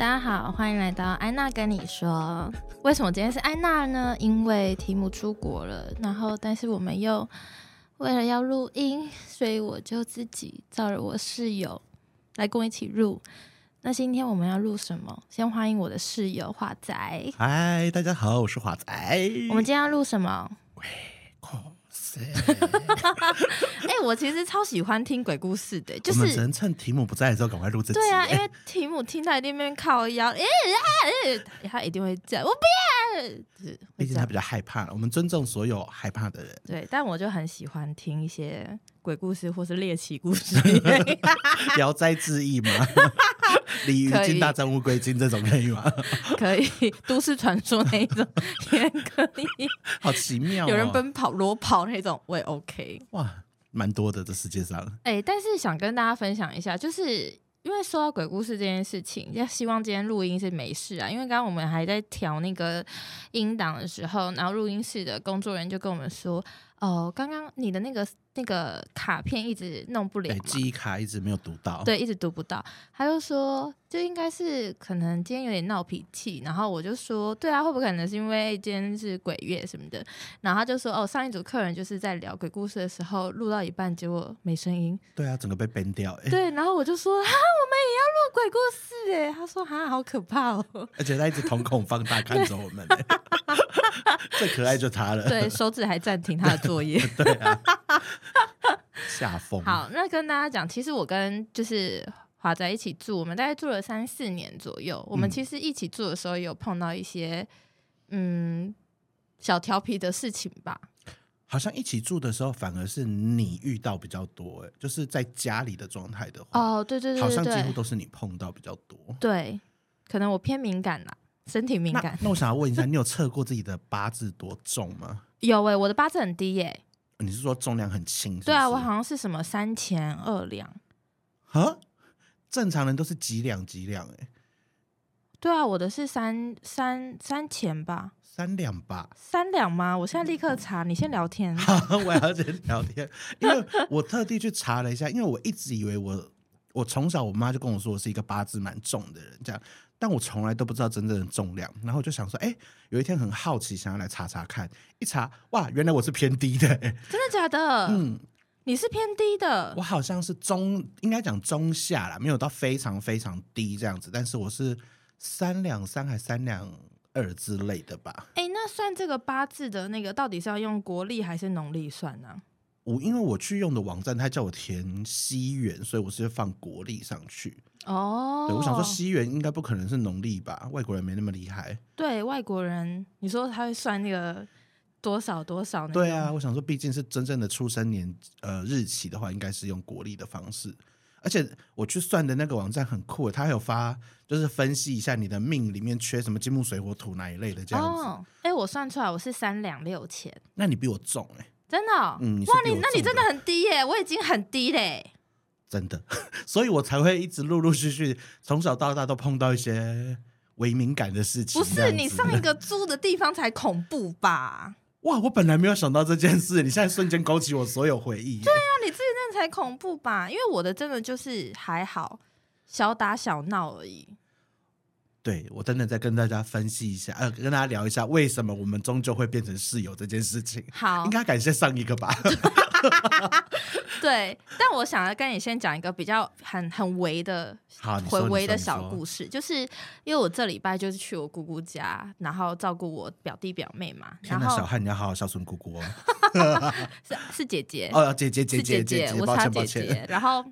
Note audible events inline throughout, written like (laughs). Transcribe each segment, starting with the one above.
大家好，欢迎来到安娜跟你说。为什么今天是安娜呢？因为提姆出国了，然后但是我们又为了要录音，所以我就自己找了我室友来跟我一起录。那今天我们要录什么？先欢迎我的室友华仔。嗨，大家好，我是华仔。我们今天要录什么？(laughs) 哎、欸，我其实超喜欢听鬼故事的，就是只能趁提姆不在的时候赶快录这集。对啊，因为提姆听他一定边靠腰，哎、欸、呀，他一定会这样，我不要。毕竟他比较害怕，我们尊重所有害怕的人。对，但我就很喜欢听一些鬼故事或是猎奇故事，(laughs) (laughs) 聊斋志异嘛？鲤鱼精大战乌龟精这种可以吗？可以，(laughs) 都市传说那种也可以。好奇妙、哦，有人奔跑裸跑那种我也 OK。哇，蛮多的这世界上。哎、欸，但是想跟大家分享一下，就是。因为说到鬼故事这件事情，就希望今天录音是没事啊。因为刚刚我们还在调那个音档的时候，然后录音室的工作人员就跟我们说：“哦，刚刚你的那个。”那个卡片一直弄不了，记忆卡一直没有读到，对，一直读不到。他就说，就应该是可能今天有点闹脾气。然后我就说，对啊，会不会可能是因为今天是鬼月什么的？然后他就说，哦，上一组客人就是在聊鬼故事的时候，录到一半结果没声音。对啊，整个被 ban 掉。对，然后我就说，哈，我们也要录鬼故事哎。他说，哈，好可怕哦。(laughs) 而且他一直瞳孔放大看着我们 (laughs) (laughs) 最可爱就他了。对，手指还暂停他的作业。(laughs) 对啊。下风。好，那跟大家讲，其实我跟就是华仔一起住，我们大概住了三四年左右。我们其实一起住的时候，有碰到一些嗯小调皮的事情吧。好像一起住的时候，反而是你遇到比较多，哎，就是在家里的状态的话，哦，对对对，对，好像几乎都是你碰到比较多。对，可能我偏敏感啦，身体敏感。那，那我想要问一下，你有测过自己的八字多重吗？有哎、欸，我的八字很低耶、欸。你是说重量很轻是是？对啊，我好像是什么三钱二两。哈？正常人都是几两几两哎。对啊，我的是三三三钱吧。三两吧。三两吗？我现在立刻查，你先聊天。好，我要先聊天，因为我特地去查了一下，因为我一直以为我我从小我妈就跟我说我是一个八字蛮重的人，这样。但我从来都不知道真正的重量，然后我就想说，哎、欸，有一天很好奇，想要来查查看。一查，哇，原来我是偏低的、欸，真的假的？嗯，你是偏低的。我好像是中，应该讲中下啦，没有到非常非常低这样子。但是我是三两三还三两二之类的吧？哎、欸，那算这个八字的那个，到底是要用国历还是农历算呢、啊？我因为我去用的网站，它叫我填西元，所以我是放国历上去。哦，对，我想说西元应该不可能是农历吧？外国人没那么厉害。对，外国人，你说他会算那个多少多少？对啊，我想说，毕竟是真正的出生年呃日期的话，应该是用国历的方式。而且我去算的那个网站很酷，他还有发就是分析一下你的命里面缺什么金木水火土哪一类的这样子。哦，哎，我算出来我是三两六钱，那你比我重哎。真的、哦，嗯，哇，你那你真的很低耶，我已经很低嘞，真的，(laughs) 所以我才会一直陆陆续续从小到大都碰到一些微敏感的事情。不是你上一个租的地方才恐怖吧？哇，我本来没有想到这件事，你现在瞬间勾起我所有回忆。对啊，你自己那才恐怖吧？因为我的真的就是还好，小打小闹而已。对，我等等再跟大家分析一下，呃，跟大家聊一下为什么我们终究会变成室友这件事情。好，应该感谢上一个吧。(laughs) 对，但我想要跟你先讲一个比较很很微的、很微的小故事，就是因为我这礼拜就是去我姑姑家，然后照顾我表弟表妹嘛。然后小汉，你要好好孝顺姑姑哦。(laughs) 是是姐姐哦，姐姐姐姐姐姐，我差姐姐。然后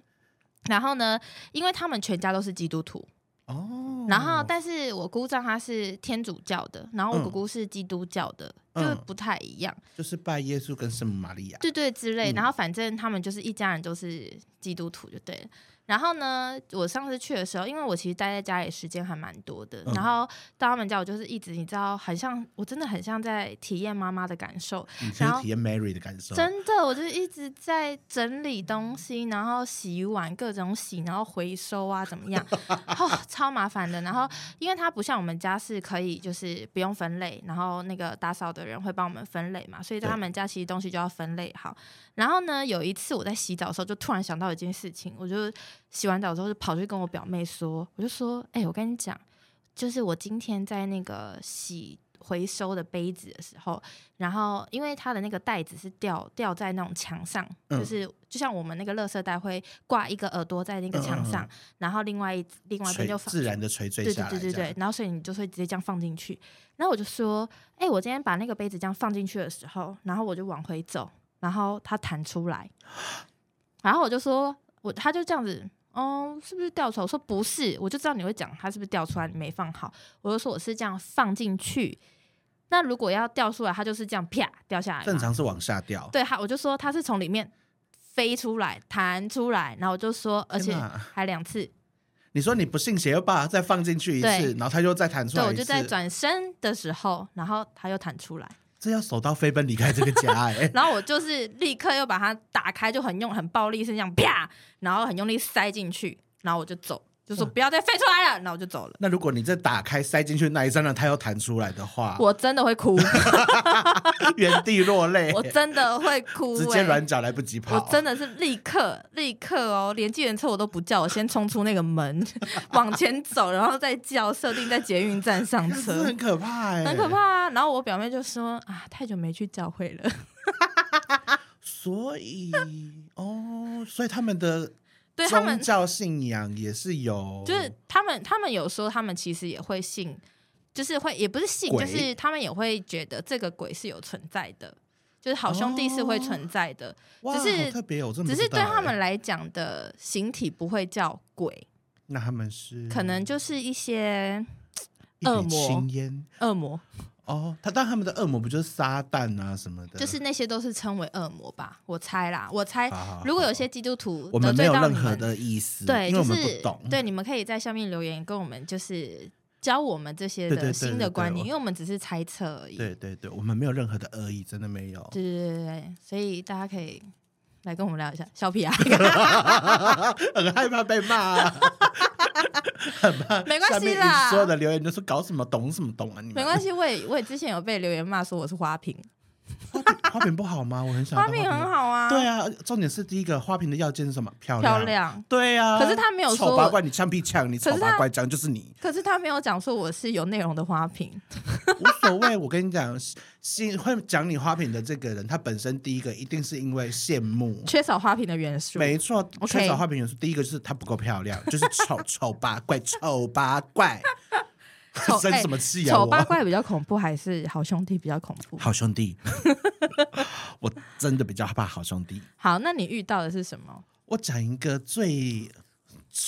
然后呢，因为他们全家都是基督徒。哦，然后但是我姑丈他是天主教的，然后我姑姑是基督教的，嗯、就不太一样，就是拜耶稣跟圣母玛利亚，对对之类，然后反正他们就是一家人都是基督徒就对了。然后呢，我上次去的时候，因为我其实待在家里时间还蛮多的，嗯、然后到他们家，我就是一直你知道，很像我真的很像在体验妈妈的感受，然后体验 Mary 的感受。真的，我就是一直在整理东西，然后洗碗，各种洗，然后回收啊，怎么样？(laughs) 哦，超麻烦的。然后，因为它不像我们家是可以就是不用分类，然后那个打扫的人会帮我们分类嘛，所以在他们家其实东西就要分类好。然后呢，有一次我在洗澡的时候，就突然想到一件事情，我就洗完澡之后就跑去跟我表妹说，我就说：“哎、欸，我跟你讲，就是我今天在那个洗回收的杯子的时候，然后因为它的那个袋子是吊吊在那种墙上，嗯、就是就像我们那个垃圾袋会挂一个耳朵在那个墙上，嗯嗯嗯，然后另外一另外一边就自然的垂坠下来，对对对对对，然后所以你就会直接这样放进去。然后我就说，哎、欸，我今天把那个杯子这样放进去的时候，然后我就往回走，然后它弹出来，(gasps) 然后我就说，我他就这样子。哦，是不是掉出来？我说不是，我就知道你会讲它是不是掉出来，你没放好。我就说我是这样放进去。那如果要掉出来，它就是这样啪掉下来。正常是往下掉。对，它我就说它是从里面飞出来弹出来，然后我就说，而且还两次。你说你不信邪，又把它再放进去一次，然后它又再弹出来。对，我就在转身的时候，然后它又弹出来。这要手刀飞奔离开这个家哎、(laughs) 然后我就是立刻又把它打开，就很用很暴力，是这样啪，然后很用力塞进去，然后我就走。就说不要再飞出来了，那我就走了。那如果你再打开塞进去那一刹那，它又弹出来的话，我真的会哭，(laughs) 原地落泪。我真的会哭、欸，直接软脚来不及跑。我真的是立刻立刻哦，连计程车我都不叫，我先冲出那个门 (laughs) 往前走，然后再叫，设定在捷运站上车，很可怕很可怕啊。然后我表妹就说啊，太久没去教会了，(laughs) 所以哦，所以他们的。对他们宗教信仰也是有，就是他们他们有说他们其实也会信，就是会也不是信，鬼。就是他们也会觉得这个鬼是有存在的，就是好兄弟是会存在的，哦、只是特别有这么，只是对他们来讲的形体不会叫鬼，那他们是可能就是一些恶魔，恶魔。哦，他但他们的恶魔不就是撒旦啊什么的？就是那些都是称为恶魔吧？我猜啦，我猜。好好好，如果有些基督徒我们没有任何的意思，对，因为我们不懂。对，你们可以在下面留言，跟我们就是教我们这些的新的观念，因为我们只是猜测而已。对对对，我们没有任何的恶意，真的没有。对对对对，所以大家可以来跟我们聊一下，小屁孩，很害怕被骂。很怕，没关系啦。所有的留言都是搞什么懂什么懂啊？你没关系，我也我也之前有被留言骂说我是花瓶。花瓶不好吗？我很想花瓶很好啊。对啊，重点是第一个花瓶的要件是什么？漂亮。漂亮。对啊。可是他没有说。丑八怪，你枪毙呛，你丑八怪讲就是你。可是他没有讲说我是有内容的花瓶。无所谓，我跟你讲，心会讲你花瓶的这个人，他本身第一个一定是因为羡慕，缺少花瓶的元素。没错，缺少花瓶元素，第一个就是他不够漂亮，就是丑 (laughs) 丑八怪，丑八怪。(laughs) 生什么气啊？丑八怪比较恐怖，还是好兄弟比较恐怖？好兄弟，(laughs) 我真的比较害怕好兄弟。好，那你遇到的是什么？我讲一个最，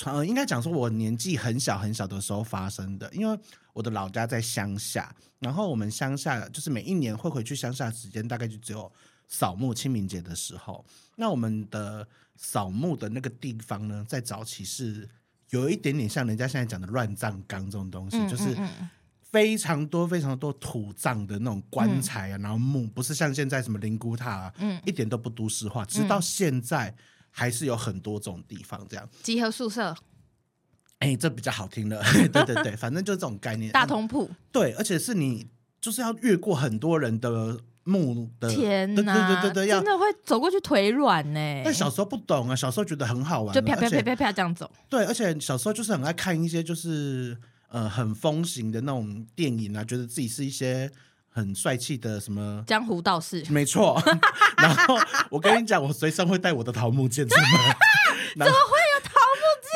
呃，应该讲说我年纪很小很小的时候发生的，因为我的老家在乡下，然后我们乡下就是每一年会回去乡下的时间，大概就只有扫墓清明节的时候。那我们的扫墓的那个地方呢，在早期是。有一点点像人家现在讲的乱葬岗这种东西，嗯、就是非常多非常多土葬的那种棺材啊，嗯、然后墓不是像现在什么灵骨塔啊，嗯、一点都不都市化，直到现在还是有很多种地方这样。集合宿舍，哎、欸，这比较好听的，(laughs) 对对对，反正就是这种概念。大通铺，对，而且是你就是要越过很多人的。墓的天哪，对对对对，真的会走过去腿软呢。但小时候不懂啊，小时候觉得很好玩，就啪啪啪啪啪这样走。对，而且小时候就是很爱看一些就是呃很风行的那种电影啊，觉得自己是一些很帅气的什么江湖道士。没错，(laughs) 然后我跟你讲，我随身会带我的桃木剑出门。(laughs) 怎么会？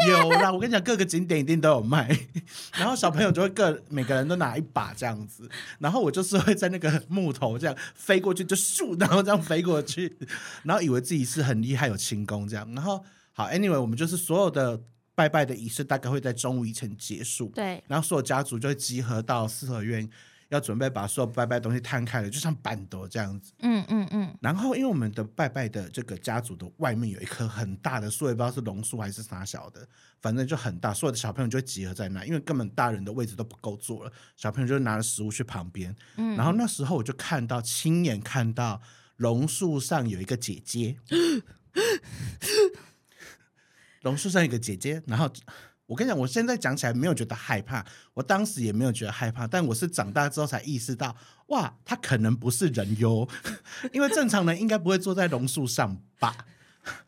有啦，我跟你讲，各个景点一定都有卖，(laughs) 然后小朋友就会各每个人都拿一把这样子，然后我就是会在那个木头这样飞过去，就咻，然后这样飞过去，(laughs) 然后以为自己是很厉害有轻功这样，然后好，anyway，我们就是所有的拜拜的仪式大概会在中午以前结束，对，然后所有家族就会集合到四合院。要准备把所有拜拜东西摊开了，就像板斗这样子。嗯嗯嗯。然后，因为我们的拜拜的这个家族的外面有一棵很大的树，也不知道是榕树还是啥小的，反正就很大。所有的小朋友就会集合在那，因为根本大人的位置都不够坐了，小朋友就拿着食物去旁边。嗯。然后那时候我就看到，亲眼看到榕树上有一个姐姐，(gasps) 榕树上有一个姐姐，然后。我跟你讲，我现在讲起来没有觉得害怕，我当时也没有觉得害怕，但我是长大之后才意识到，哇，他可能不是人哟，(laughs) 因为正常人应该不会坐在榕树上吧？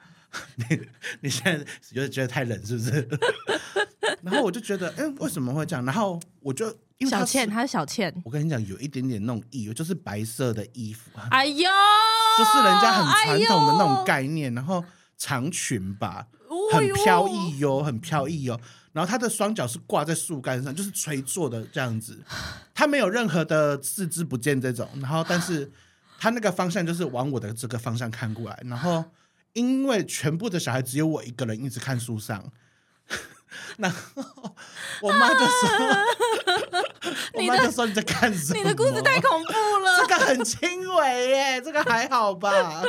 (laughs) 你你现在觉得觉得太冷是不是？(laughs) 然后我就觉得，嗯、欸，为什么会这样？然后我就因为小倩，她是小倩。我跟你讲，有一点点那种意，就是白色的衣服。哎呦，就是人家很传统的那种概念，然后长裙吧，很飘逸哟，很飘逸哟。然后他的双脚是挂在树干上，就是垂坐的这样子，他没有任何的四肢不见这种。然后，但是他那个方向就是往我的这个方向看过来。然后，因为全部的小孩只有我一个人一直看树上。(laughs) 然后我妈就说：“ (laughs) 我妈就说你在干什么？你的故事太恐怖了。(laughs) 这个很轻微耶，这个还好吧？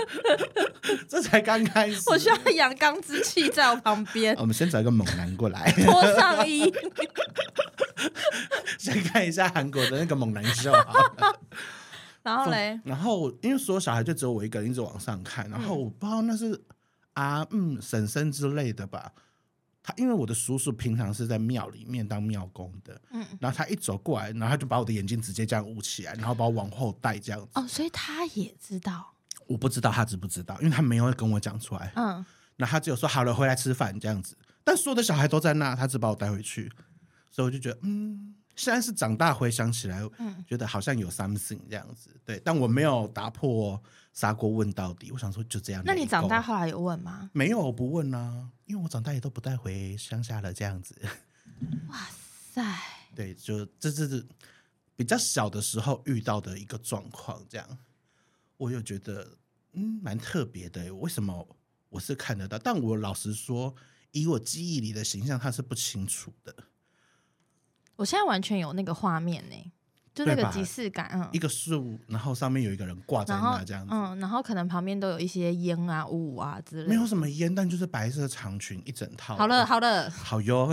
(laughs) 这才刚开始。我需要阳刚之气在我旁边。(laughs) 我们先找一个猛男过来，脱上衣。(laughs) 先看一下韩国的那个猛男秀。然后嘞，然后因为所有小孩就只有我一个人一直往上看，然后我不知道那是啊嗯婶婶之类的吧。”他因为我的叔叔平常是在庙里面当庙工的，嗯，然后他一走过来，然后他就把我的眼睛直接这样捂起来，然后把我往后带这样子。哦，所以他也知道？我不知道他知不知道，因为他没有跟我讲出来。嗯，那他只有说好了，回来吃饭这样子。但所有的小孩都在那，他只把我带回去，所以我就觉得，嗯，现在是长大回想起来，嗯，觉得好像有 something 这样子。对，但我没有打破。砂锅问到底，我想说就这样。那你长大后来有问吗？没有，我不问啊，因为我长大也都不带回乡下了，这样子。哇塞！对，就这这是比较小的时候遇到的一个状况，这样我又觉得嗯蛮特别的。为什么我是看得到？但我老实说，以我记忆里的形象，他是不清楚的。我现在完全有那个画面呢。就那个即视感，嗯，一个树，然后上面有一个人挂在那这样子，嗯，然后可能旁边都有一些烟啊、雾啊之类的，没有什么烟，但就是白色长裙一整套。好了，好了，(laughs) 好哟，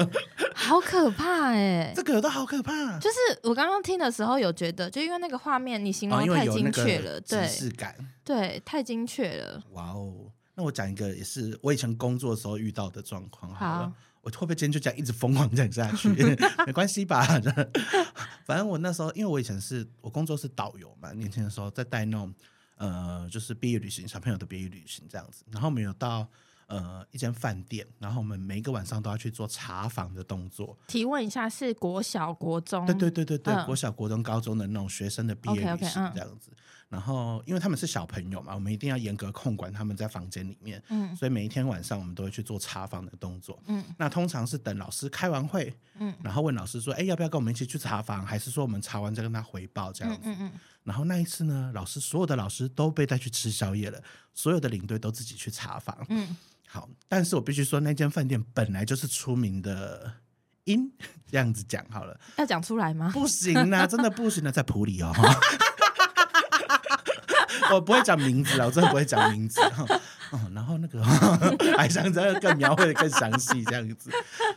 (laughs) 好可怕哎，这个都好可怕。就是我刚刚听的时候有觉得，就因为那个画面你形容太精确了，对，即视感，对，太精确了。哇哦，那我讲一个也是我以前工作的时候遇到的状况，好了。我会不会今天就这样一直疯狂讲下去？(laughs) 没关系吧，(laughs) 反正我那时候，因为我以前是我工作是导游嘛，年轻的时候在带那种呃，就是毕业旅行，小朋友的毕业旅行这样子。然后我们有到呃一间饭店，然后我们每一个晚上都要去做查房的动作。提问一下，是国小、国中？对对对对对，嗯、国小、国中、高中的那种学生的毕业旅行这样子。Okay, okay, 嗯然后，因为他们是小朋友嘛，我们一定要严格控管他们在房间里面。嗯，所以每一天晚上我们都会去做查房的动作。嗯，那通常是等老师开完会，嗯，然后问老师说：“哎，要不要跟我们一起去查房？还是说我们查完再跟他回报这样子？”嗯，嗯，嗯，然后那一次呢，老师所有的老师都被带去吃宵夜了，所有的领队都自己去查房。嗯，好，但是我必须说，那间饭店本来就是出名的因，(laughs) 这样子讲好了，要讲出来吗？不行啊，真的不行啊，在埔里哦。(laughs) (laughs) 我不会讲名字了，我真的不会讲名字。哦，然后那个 (laughs) 还想再更描绘的更详细这样子。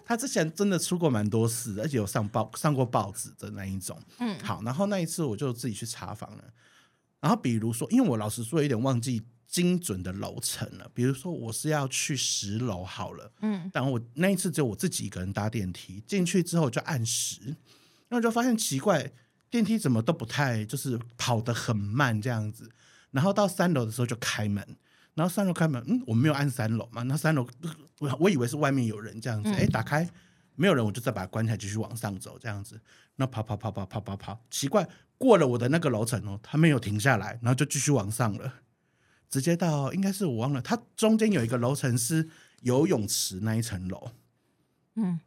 他之前真的出过蛮多事，而且有上报上过报纸的那一种。嗯，好，然后那一次我就自己去查房了。然后比如说，因为我老实说有点忘记精准的楼层了。比如说我是要去十楼好了，嗯，但我那一次只有我自己一个人搭电梯进去之后就按十，然后就发现奇怪，电梯怎么都不太就是跑得很慢这样子。然后到三楼的时候就开门，然后三楼开门，嗯，我没有按三楼嘛，那三楼我我以为是外面有人这样子，哎、嗯，打开没有人，我就再把它关起来，继续往上走这样子，然后跑跑跑跑跑跑跑，奇怪，过了我的那个楼层哦，他没有停下来，然后就继续往上了，直接到应该是我忘了，它中间有一个楼层是游泳池那一层楼，嗯，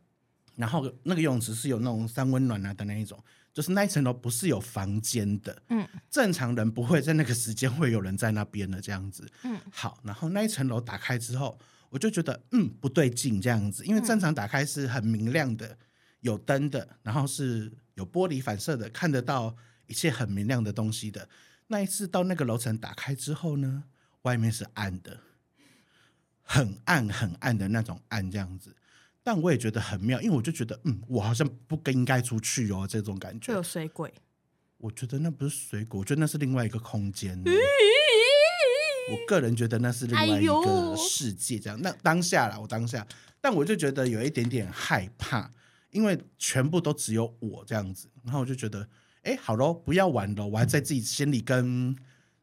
然后那个游泳池是有那种三温暖啊的那一种。就是那一层楼不是有房间的，嗯，正常人不会在那个时间会有人在那边的这样子，嗯，好，然后那一层楼打开之后，我就觉得嗯不对劲这样子，因为正常打开是很明亮的，有灯的，然后是有玻璃反射的，看得到一切很明亮的东西的。那一次到那个楼层打开之后呢，外面是暗的，很暗很暗的那种暗这样子。但我也觉得很妙，因为我就觉得，嗯，我好像不更应该出去哦，这种感觉。会有水鬼？我觉得那不是水鬼，我觉得那是另外一个空间。我个人觉得那是另外一个世界，这样。那当下啦，我当下，但我就觉得有一点点害怕，因为全部都只有我这样子。然后我就觉得，哎，好喽，不要玩了。我还在自己心里跟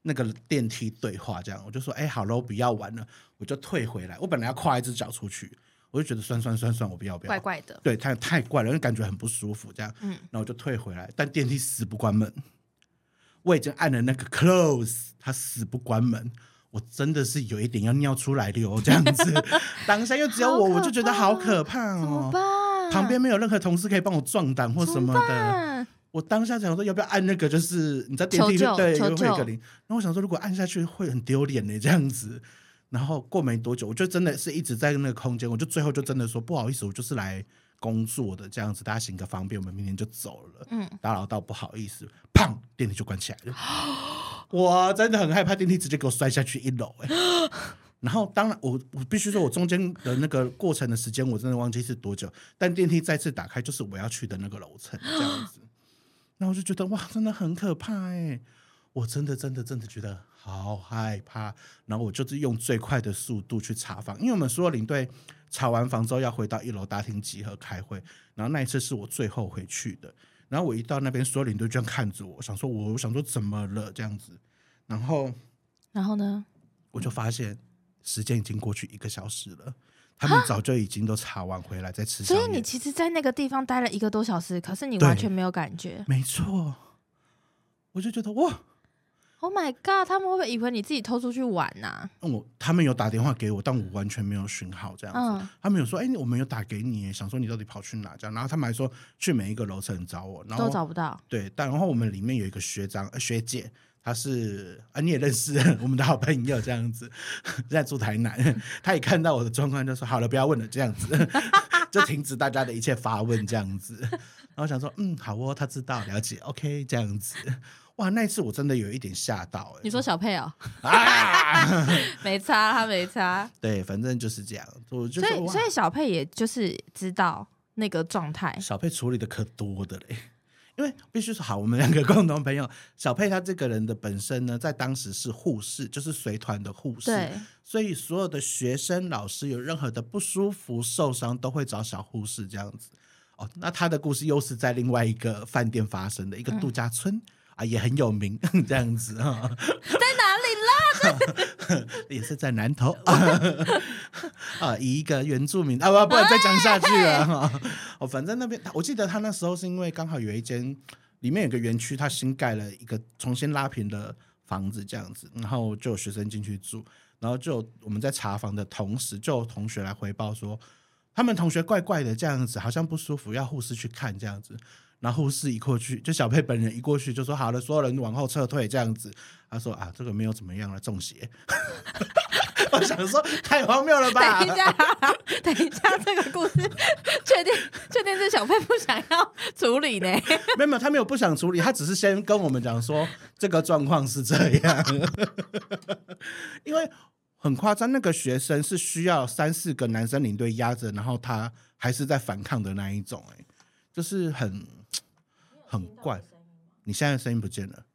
那个电梯对话，这样。我就说，哎，好喽，不要玩了，我就退回来。我本来要跨一只脚出去。我就觉得酸酸酸酸，我不要不要，怪怪的，对，太太怪了，因为感觉很不舒服，这样，嗯，然后我就退回来，但电梯死不关门，我已经按了那个 close，它死不关门，我真的是有一点要尿出来的哦，这样子，(laughs) 当下又只有我，我就觉得好可怕哦，怎么办？旁边没有任何同事可以帮我壮胆或什么的，我当下想说要不要按那个，就是你在电梯里对，又会一个铃，然后我想说如果按下去会很丢脸的这样子。然后过没多久，我就真的是一直在那个空间，我就最后就真的说不好意思，我就是来工作的这样子，大家行个方便，我们明天就走了。嗯，打扰到不好意思，砰，电梯就关起来了。我真的很害怕电梯直接给我摔下去一楼哎。(gasps) 然后当然我我必须说我中间的那个过程的时间我真的忘记是多久，但电梯再次打开就是我要去的那个楼层这样子，(gasps) 然后我就觉得哇，真的很可怕哎。我真的真的真的觉得好害怕，然后我就是用最快的速度去查房，因为我们所有领队查完房之后要回到一楼大厅集合开会，然后那一次是我最后回去的，然后我一到那边，所有领队就这样看着我，想说我想说怎么了这样子，然后然后呢，我就发现时间已经过去一个小时了，他们早就已经都查完回来在吃，所以你其实，在那个地方待了一个多小时，可是你完全没有感觉，没错，我就觉得哇。Oh my god！他们会不会以为你自己偷出去玩呐、啊？我他们有打电话给我，但我完全没有讯号，这样子。嗯、他们有说：“哎、欸，我们有打给你，想说你到底跑去哪？”这样，然后他们还说去每一个楼层找我，然后都找不到。对，但然后我们里面有一个学长、呃、学姐，她是啊，你也认识 (laughs) 我们的好朋友，这样子，(laughs) 在住台南，(laughs) 他一看到我的状况就说：“好了，不要问了。”这样子就停止大家的一切发问，这样子。然后想说：“嗯，好哦，他知道，了解，OK，这样子。”哇，那一次我真的有一点吓到哎、欸！你说小佩哦、喔，啊、没差，他没差。对，反正就是这样。我就所以，所以小佩也就是知道那个状态。小佩处理的可多的嘞，因为必须说好，我们两个共同朋友，小佩她这个人的本身呢，在当时是护士，就是随团的护士，对所以所有的学生、老师有任何的不舒服、受伤，都会找小护士这样子。哦，那他的故事又是在另外一个饭店发生的一个度假村。嗯啊，也很有名 (laughs) 这样子哈，在哪里啦？(laughs) 也是在南投 (laughs) 啊，以一个原住民啊，不，不能再讲下去了哈。哦，反正那边，我记得他那时候是因为刚好有一间里面有个园区，他新盖了一个重新拉平的房子这样子，然后就有学生进去住，然后就我们在查房的同时，就有同学来回报说，他们同学怪怪的这样子，好像不舒服，要护士去看这样子。然后护士一过去，就小佩本人一过去就说：“好了，所有人往后撤退。”这样子，他说：“啊，这个没有怎么样了，中邪。(laughs) ”我想说太荒谬了吧？等一下，等一下，这个故事确定确定是小佩不想要处理呢？(laughs) 没有没有，他没有不想处理，他只是先跟我们讲说这个状况是这样，(laughs) 因为很夸张，那个学生是需要三四个男生领队压着，然后他还是在反抗的那一种，哎，就是很。很怪，你现在声音不见了。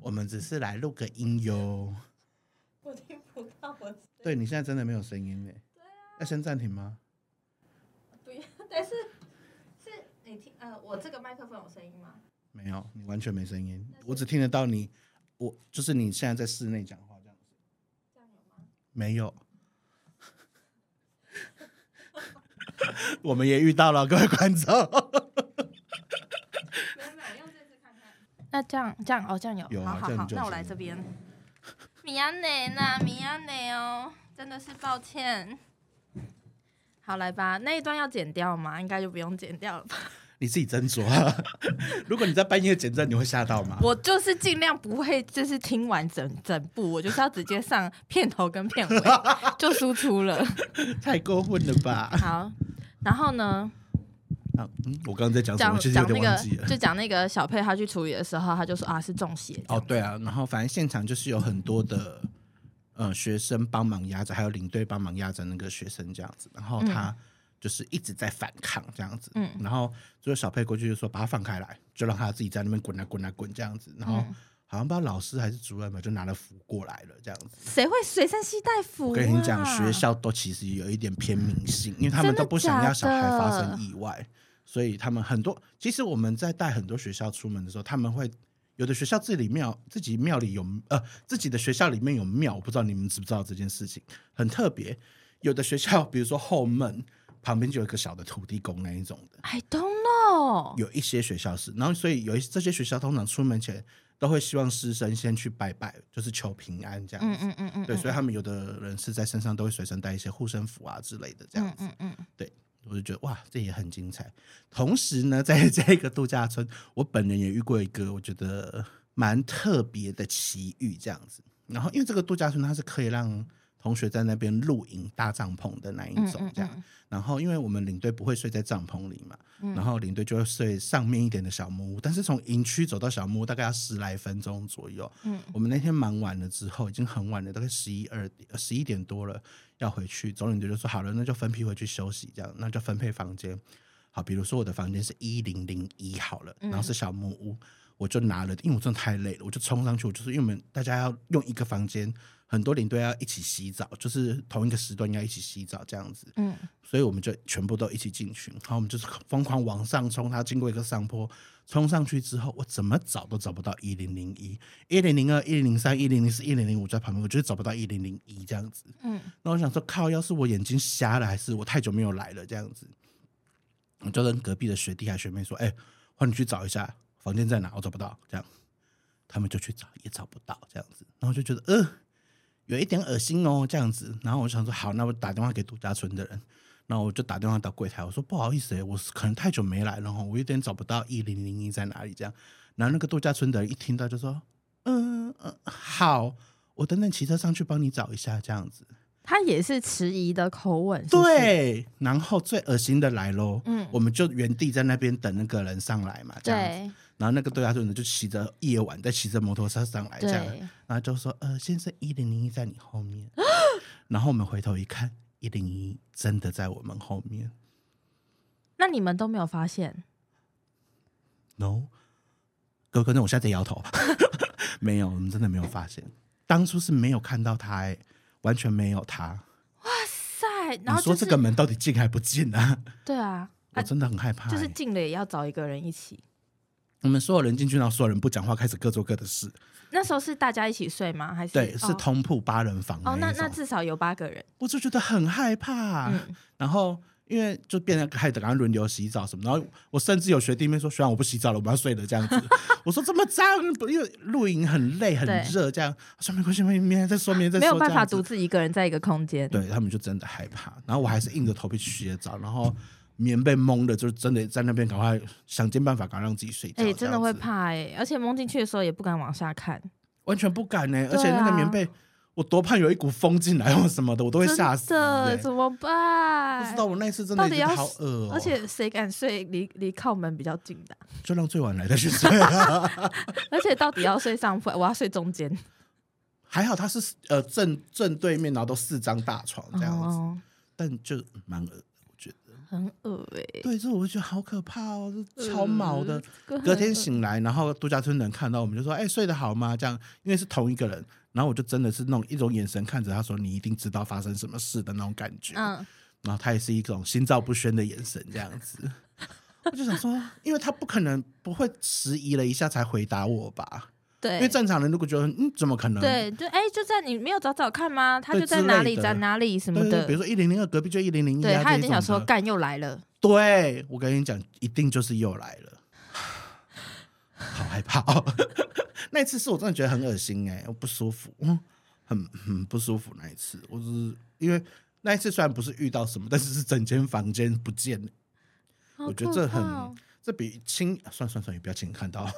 我们只是来录个音哟。我听不到我。对，你现在真的没有声音耶。对啊。要先暂停吗？不要，(laughs) 但是是你听呃，我这个麦克风有声音吗？没有，你完全没声音。我只听得到你，我就是你现在在室内讲话这样子。这样有吗？没有。(laughs) (laughs) 我们也遇到了各位观众。(laughs) 那这样这样哦，这样有，有啊、好好好，那我来这边。米安内呐，米安内哦，真的是抱歉。好，来吧，那一段要剪掉吗？应该就不用剪掉了吧？(laughs) 你自己斟酌啊。(laughs) 如果你在半夜剪这，你会吓到吗？我就是尽量不会，就是听完整整部，我就是要直接上片头跟片尾就输出了。太过分了吧？好，然后呢？嗯，我刚刚在讲什么？其实有点忘记了。就讲那个小佩，他去处理的时候，他就说啊，是中邪。哦，对啊，然后反正现场就是有很多的呃学生帮忙压着，还有领队帮忙压着那个学生这样子，然后他就是一直在反抗这样子。嗯，然后最后小佩过去就说把他放开来，就让他自己在那边滚啊滚啊滚这样子。然后好像不知道老师还是主任吧，就拿了符过来了这样子。谁会随身携带符啊？我跟你讲，学校都其实有一点偏迷信，因为他们都不想要小孩发生意外。所以他们很多，其实我们在带很多学校出门的时候，他们会有的学校自己庙自己庙里有呃自己的学校里面有庙，我不知道你们知不知道这件事情很特别。有的学校，比如说后门旁边就有一个小的土地公那一种的。I don't know。有一些学校是，然后所以有一这些学校通常出门前都会希望师生先去拜拜，就是求平安这样子。嗯嗯嗯嗯。对，所以他们有的人是在身上都会随身带一些护身符啊之类的这样子。嗯嗯嗯。对，我就觉得哇，这也很精彩。同时呢，在 (laughs) 这个度假村，我本人也遇过一个我觉得蛮特别的奇遇这样子。然后因为这个度假村它是可以让同学在那边露营搭帐篷的那一种，这样。然后，因为我们领队不会睡在帐篷里嘛，然后领队就会睡上面一点的小木屋。但是从营区走到小木屋大概要十来分钟左右。嗯，我们那天忙完了之后，已经很晚了，大概十一二点、十一点多了，要回去。总领队就说：“好了，那就分批回去休息，这样，那就分配房间。好，比如说我的房间是一零零一好了，然后是小木屋，我就拿了，因为我真的太累了，我就冲上去。我就是因为我们大家要用一个房间。”很多领队要一起洗澡，就是同一个时段要一起洗澡这样子。嗯，所以我们就全部都一起进群，然后我们就是疯狂往上冲。他经过一个上坡，冲上去之后，我怎么找都找不到一零零一、一零零二、一零零三、一零零四、一零零五在旁边，我就是找不到一零零一这样子。嗯，那我想说，靠，要是我眼睛瞎了，还是我太久没有来了这样子？我就跟隔壁的学弟还学妹说：“哎、欸，换你去找一下房间在哪？我找不到。”这样，他们就去找，也找不到这样子。然后就觉得，呃。有一点恶心哦，这样子，然后我想说，好，那我打电话给度假村的人，然后我就打电话到柜台，我说不好意思，我可能太久没来了，我有点找不到一零零一在哪里，这样，然后那个度假村的人一听到就说，嗯嗯，好，我等等骑车上去帮你找一下，这样子。他也是迟疑的口吻，对，然后最恶心的来喽，嗯，我们就原地在那边等那个人上来嘛，这样子。然后那个度假村的就骑着夜晚在骑着摩托车上来，这样，然后就说：“呃，先生，一零零一在你后面。(gasps) ”然后我们回头一看，一零一真的在我们后面。那你们都没有发现？No，哥哥，那我现在在摇头。(laughs) 没有，我们真的没有发现。当初是没有看到他，哎，完全没有他。哇塞！然后、就是、你说这个门到底进还不进啊？对啊，(laughs) 我真的很害怕。就是进了也要找一个人一起。我们所有人进去，然后所有人不讲话，开始各做各的事。那时候是大家一起睡吗？还是对，是通铺八人房哦。那那至少有八个人，我就觉得很害怕。嗯、然后因为就变成开始赶快轮流洗澡什么，然后我甚至有学弟妹说：“虽然我不洗澡了，我们要睡了。”这样子，(laughs) 我说这么脏，因为露营很累很热，这样说没关系，明天再说，明天再说。没有办法独自一个人在一个空间，对他们就真的害怕。然后我还是硬着头皮去洗澡，然后。棉被蒙的，就真的在那边赶快想尽办法，赶快让自己睡觉。哎、欸，真的会怕哎、欸，而且蒙进去的时候也不敢往下看，完全不敢呢、欸。而且那个棉被，我多怕有一股风进来或什么的，我都会吓死、欸。怎么办？不知道，我那次真的好恶、喔、而且谁敢睡离离靠门比较近的？就让最晚来的去睡。(laughs) 而且到底要睡上铺，我要睡中间。还好他是呃正正对面，然后都四张大床这样子，哦、但就蛮恶。很恶哎、欸，对，这我就觉得好可怕哦，这超毛的。呃、隔天醒来，然后度假村的人看到我们就说：“哎、欸，睡得好吗？”这样，因为是同一个人，然后我就真的是那种一种眼神看着他说：“你一定知道发生什么事的那种感觉。嗯”然后他也是一种心照不宣的眼神，这样子。我就想说，因为他不可能不会迟疑了一下才回答我吧。对，因为正常人如果觉得嗯，怎么可能？对，就哎，就在你没有找找看吗？他就在哪里，在哪里什么的。比如说一零零二隔壁就一零零一，对，他一定想说干又来了。对，我跟你讲，一定就是又来了，(sighs) 好害怕哦。(laughs) 那一次是我真的觉得很恶心哎，我不舒服，嗯，很很不舒服。那一次，我是因为那一次虽然不是遇到什么，但是是整间房间不见了。我觉得这很，这比亲，算算算，也不要亲看到。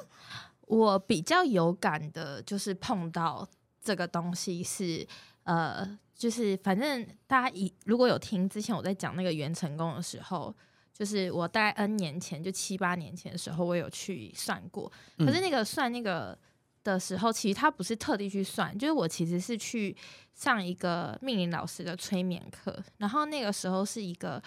我比较有感的，就是碰到这个东西是，呃，就是反正大家一如果有听之前我在讲那个元成功的时候，就是我大概 N 年前，就七八年前的时候，我有去算过。可是那个算那个的时候，其实他不是特地去算，就是我其实是去上一个命理老师的催眠课，然后那个时候是一个。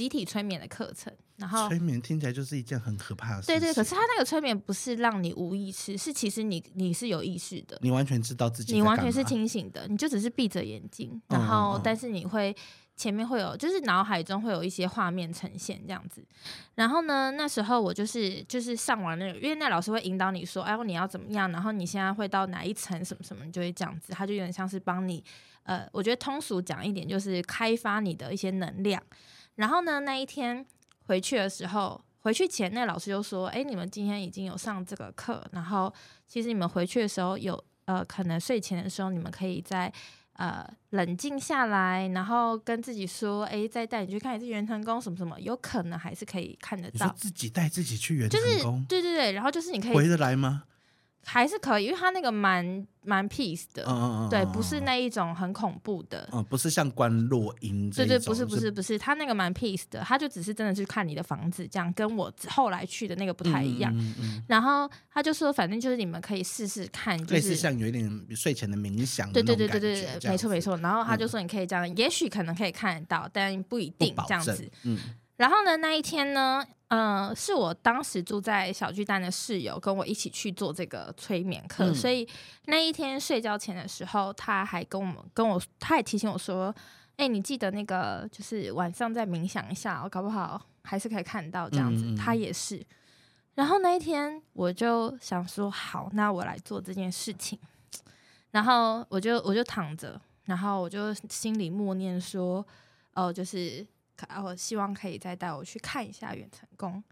集体催眠的课程，然后催眠听起来就是一件很可怕的事情。对对，可是他那个催眠不是让你无意识，是其实你你是有意识的，你完全知道自己，你完全是清醒的，你就只是闭着眼睛，然后但是你会前面会有，就是脑海中会有一些画面呈现这样子。然后呢，那时候我就是就是上完那个，因为那老师会引导你说，哎，你要怎么样？然后你现在会到哪一层什么什么，你就会这样子。他就有点像是帮你，呃，我觉得通俗讲一点，就是开发你的一些能量。然后呢，那一天回去的时候，回去前那老师就说，哎，你们今天已经有上这个课，然后其实你们回去的时候有。呃，可能睡前的时候，你们可以在呃冷静下来，然后跟自己说，哎，再带你去看一次元成功什么什么，有可能还是可以看得到。自己带自己去元成功，就是对对对，然后就是你可以回得来吗？还是可以，因为他那个蛮蛮 peace 的，嗯嗯嗯对，不是那一种很恐怖的，嗯，不是像观落音这种，对对，不是不是不是，他那个蛮 peace 的，他就只是真的去看你的房子，这样跟我后来去的那个不太一样。然后他就说，反正就是你们可以试试看，就是、类似像有一点睡前的冥想的，对对对对对对，没错没错。然后他就说，你可以这样，嗯、也许可能可以看得到，但不一定这样子。嗯。然后呢，那一天呢，嗯、呃，是我当时住在小巨蛋的室友跟我一起去做这个催眠课，嗯、所以那一天睡觉前的时候，他还跟我们跟我，他也提醒我说：“哎，你记得那个，就是晚上再冥想一下，我搞不好还是可以看到这样子。嗯”他也是。然后那一天，我就想说：“好，那我来做这件事情。”然后我就我就躺着，然后我就心里默念说：“哦、呃，就是。”我希望可以再带我去看一下远成功，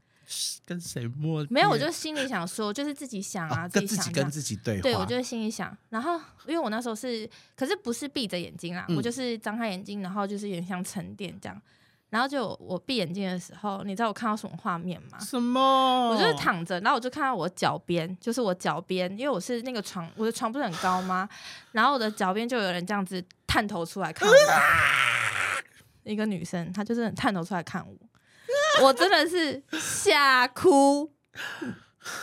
跟谁摸？没有，我就心里想说，就是自己想啊，自己想跟自己对话。对，我就心里想。然后，因为我那时候是，可是不是闭着眼睛啊，嗯、我就是张开眼睛，然后就是有点像沉淀这样。然后就我闭眼睛的时候，你知道我看到什么画面吗？什么？我就是躺着，然后我就看到我脚边，就是我脚边，因为我是那个床，我的床不是很高吗？然后我的脚边就有人这样子探头出来看我。一个女生，她就是探头出来看我，我真的是吓哭，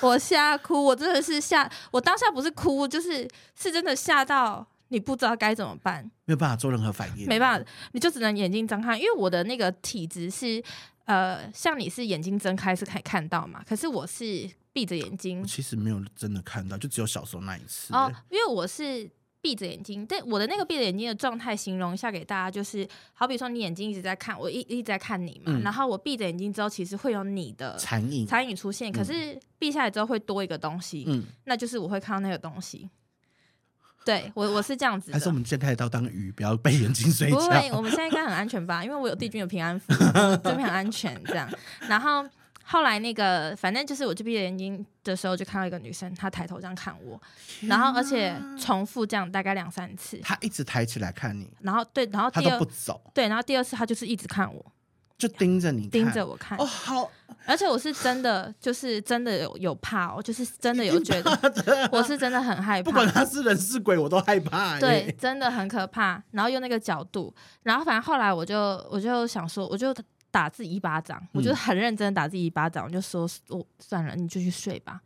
我吓哭，我真的是吓，我当下不是哭，就是是真的吓到你不知道该怎么办，没有办法做任何反应，没办法，你就只能眼睛张开，因为我的那个体质是，呃，像你是眼睛睁开是可以看到嘛，可是我是闭着眼睛，其实没有真的看到，就只有小时候那一次哦，因为我是。闭着眼睛，但我的那个闭着眼睛的状态形容一下给大家，就是好比说你眼睛一直在看我，一一直在看你嘛，嗯、然后我闭着眼睛之后，其实会有你的残影残影出现，可是闭下来之后会多一个东西，嗯，那就是我会看到那个东西。对我我是这样子，还是我们现在开始到当鱼，不要被眼睛睡觉？不会，(laughs) 我们现在应该很安全吧？因为我有帝君 (laughs) 有平安符，这边很安全，这样，然后。后来那个，反正就是，我就闭着眼睛的时候，就看到一个女生，她抬头这样看我，然后而且重复这样大概两三次。她一直抬起来看你，然后对，然后第二不走，对，然后第二次她就是一直看我，就盯着你，盯着我看。哦，好，而且我是真的，就是真的有有怕哦，就是真的有 (laughs) 觉得，我是真的很害怕，不管他是人是鬼，我都害怕。对，真的很可怕。然后用那个角度，然后反正后来我就我就想说，我就。打自己一巴掌，我就是很认真的打自己一巴掌，我就说，我算了，你就去睡吧，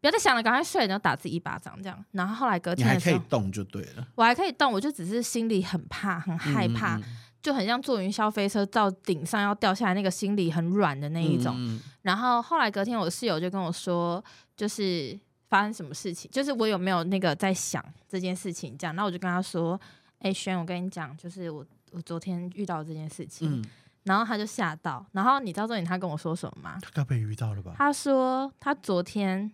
不要再想了，赶快睡，然后打自己一巴掌这样。然后后来隔天的时候，你还可以动就对了，我还可以动，我就只是心里很怕，很害怕，就很像坐云霄飞车到顶上要掉下来，那个心里很软的那一种。然后后来隔天，我室友就跟我说，就是发生什么事情，就是我有没有那个在想这件事情这样。然后我就跟他说，哎，轩，我跟你讲，就是我我昨天遇到这件事情。嗯然后他就吓到，然后你知道这里他跟我说什么吗？他该被遇到了吧？他说他昨天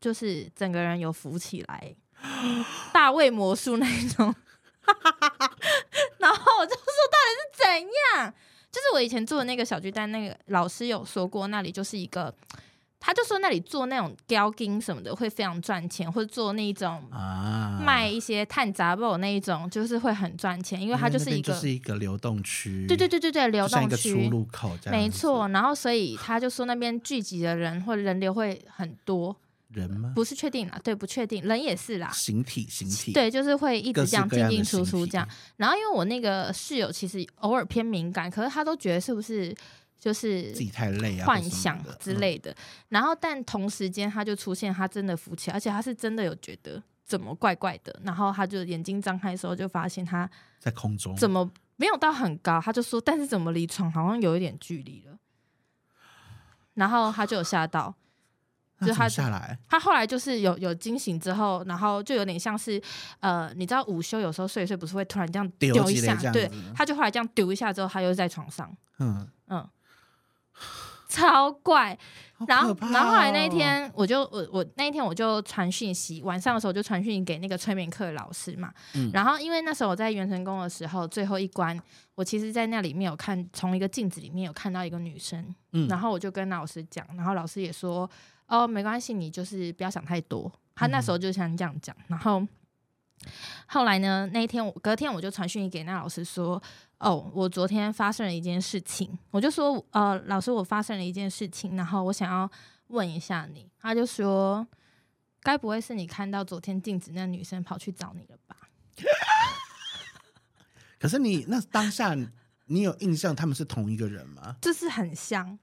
就是整个人有浮起来，(gasps) 大卫魔术那一种。(laughs) 然后我就说到底是怎样？就是我以前做的那个小巨蛋，那个老师有说过，那里就是一个。他就说那里做那种雕金什么的会非常赚钱，或者做那种卖一些碳杂布那一种，就是会很赚钱，因为它就是一个就是一个流动区。对对对对对，流动区出入口这样。没错，然后所以他就说那边聚集的人或者人流会很多。人吗？不是确定啦，对，不确定，人也是啦。形体形体。对，就是会一直这样进进出出这样。然后因为我那个室友其实偶尔偏敏感，可是他都觉得是不是？就是自己太累啊，幻想之类的。然后，但同时间他就出现，他真的浮起来，而且他是真的有觉得怎么怪怪的。然后他就眼睛张开的时候，就发现他在空中，怎么没有到很高？他就说，但是怎么离床好像有一点距离了。然后他就有吓到，(sighs) 就他下来，他后来就是有有惊醒之后，然后就有点像是呃，你知道午休有时候睡一睡不是会突然这样丢一下，对，他就后来这样丢一下之后，他又在床上，嗯嗯，(laughs) 超怪。然后，然后后来那一天，我就我我那一天我就传讯息，晚上的时候就传讯给那个催眠课的老师嘛。嗯、然后因为那时候我在元成宫的时候，最后一关，我其实，在那里面有看，从一个镜子里面有看到一个女生。嗯、然后我就跟老师讲，然后老师也说，哦，没关系，你就是不要想太多。他那时候就想这样讲。然后后来呢，那一天我隔天我就传讯息给那老师说。哦，我昨天发生了一件事情，我就说，呃，老师，我发生了一件事情，然后我想要问一下你。他就说，该不会是你看到昨天镜子那女生跑去找你了吧？可是你那当下你有印象他们是同一个人吗？就是很像，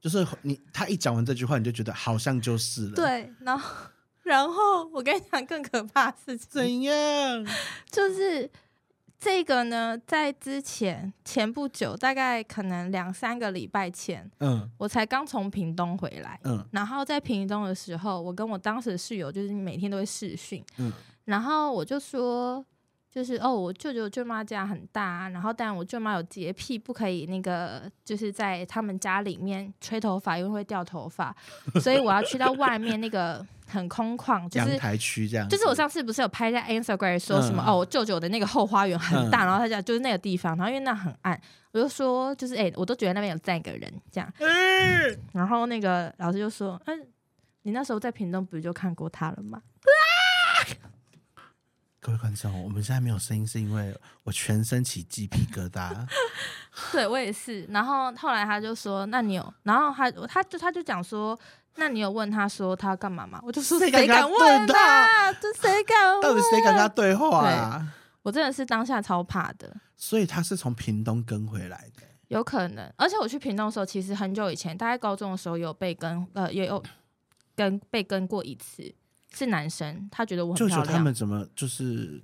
就是你他一讲完这句话，你就觉得好像就是了。对，然后然后我跟你讲更可怕的事情，怎样？(laughs) 就是。这个呢，在之前前不久，大概可能两三个礼拜前，嗯，我才刚从屏东回来，嗯，然后在屏东的时候，我跟我当时的室友就是每天都会视讯，嗯，然后我就说，就是哦，我舅舅舅妈家很大，然后但我舅妈有洁癖，不可以那个就是在他们家里面吹头发，因为会掉头发，所以我要去到外面那个。很空旷，就是阳台区这样。就是我上次不是有拍在 Instagram 说什么、嗯、哦，我舅舅的那个后花园很大，嗯、然后他家就是那个地方，然后因为那很暗，我就说就是哎、欸，我都觉得那边有站一个人这样。嗯、然后那个老师就说，嗯，你那时候在屏东不是就看过他了吗？各位观众，我们现在没有声音，是因为我全身起鸡皮疙瘩。(laughs) 对我也是。然后后来他就说，那你有？然后他他就他就讲说。那你有问他说他要干嘛吗？我就说谁敢问他？这谁敢问？到底谁敢跟他对话啊？我真的是当下超怕的。所以他是从屏东跟回来的，有可能。而且我去屏东的时候，其实很久以前，大概高中的时候有被跟，呃，也有跟被跟过一次，是男生，他觉得我很漂亮。他们怎么就是？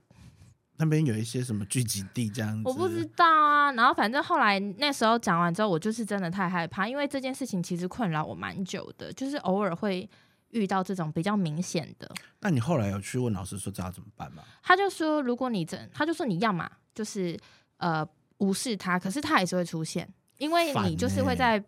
那边有一些什么聚集地这样子，我不知道啊。然后反正后来那时候讲完之后，我就是真的太害怕，因为这件事情其实困扰我蛮久的，就是偶尔会遇到这种比较明显的。那你后来有去问老师说这要怎么办吗？他就说，如果你真，他就说你要嘛，就是呃无视他，可是他还是会出现，因为你就是会在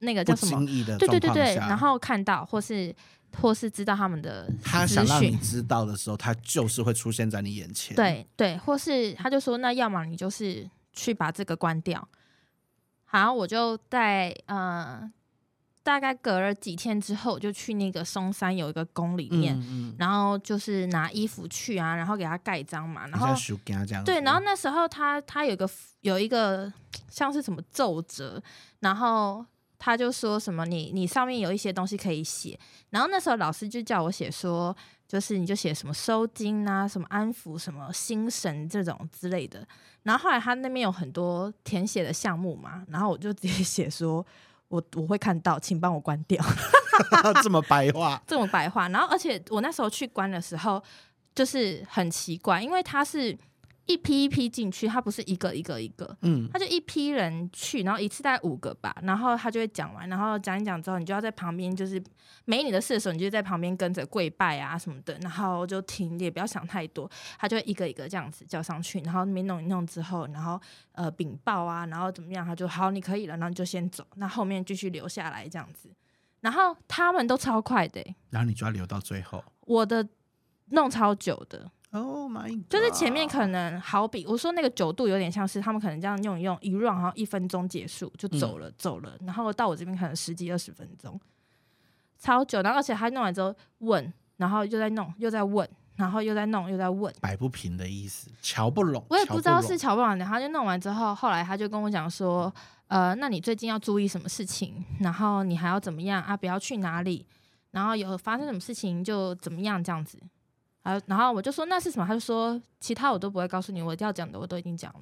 那个叫什么，对对对对，然后看到或是。或是知道他们的，他想让你知道的时候，他就是会出现在你眼前。对对，或是他就说，那要么你就是去把这个关掉。好，我就在呃，大概隔了几天之后，就去那个松山有一个宫里面，嗯嗯、然后就是拿衣服去啊，然后给他盖章嘛，然后对，然后那时候他他有一个有一个像是什么奏折，然后。他就说什么你你上面有一些东西可以写，然后那时候老师就叫我写说，就是你就写什么收精啊，什么安抚，什么心神这种之类的。然后后来他那边有很多填写的项目嘛，然后我就直接写说，我我会看到，请帮我关掉。(laughs) 这么白话，这么白话。然后而且我那时候去关的时候，就是很奇怪，因为他是。一批一批进去，他不是一个一个一个，嗯，他就一批人去，然后一次大概五个吧，然后他就会讲完，然后讲一讲之后，你就要在旁边，就是没你的事的时候，你就在旁边跟着跪拜啊什么的，然后就听，也不要想太多，他就会一个一个这样子叫上去，然后没弄一弄之后，然后呃禀报啊，然后怎么样，他就好，你可以了，然后你就先走，那后面继续留下来这样子，然后他们都超快的，然后你就要留到最后，我的弄超久的。Oh my God！就是前面可能好比我说那个九度有点像是他们可能这样用一用一 run，然后一分钟结束就走了、嗯、走了，然后到我这边可能十几二十分钟，超久。然后而且他弄完之后问，然后又在弄又在问，然后又在弄又在问，摆不平的意思，瞧不拢。我也不知道是瞧不拢的，他就弄完之后，后来他就跟我讲说，呃，那你最近要注意什么事情？然后你还要怎么样啊？不要去哪里？然后有发生什么事情就怎么样这样子。然后我就说那是什么？他就说其他我都不会告诉你，我要讲的我都已经讲了。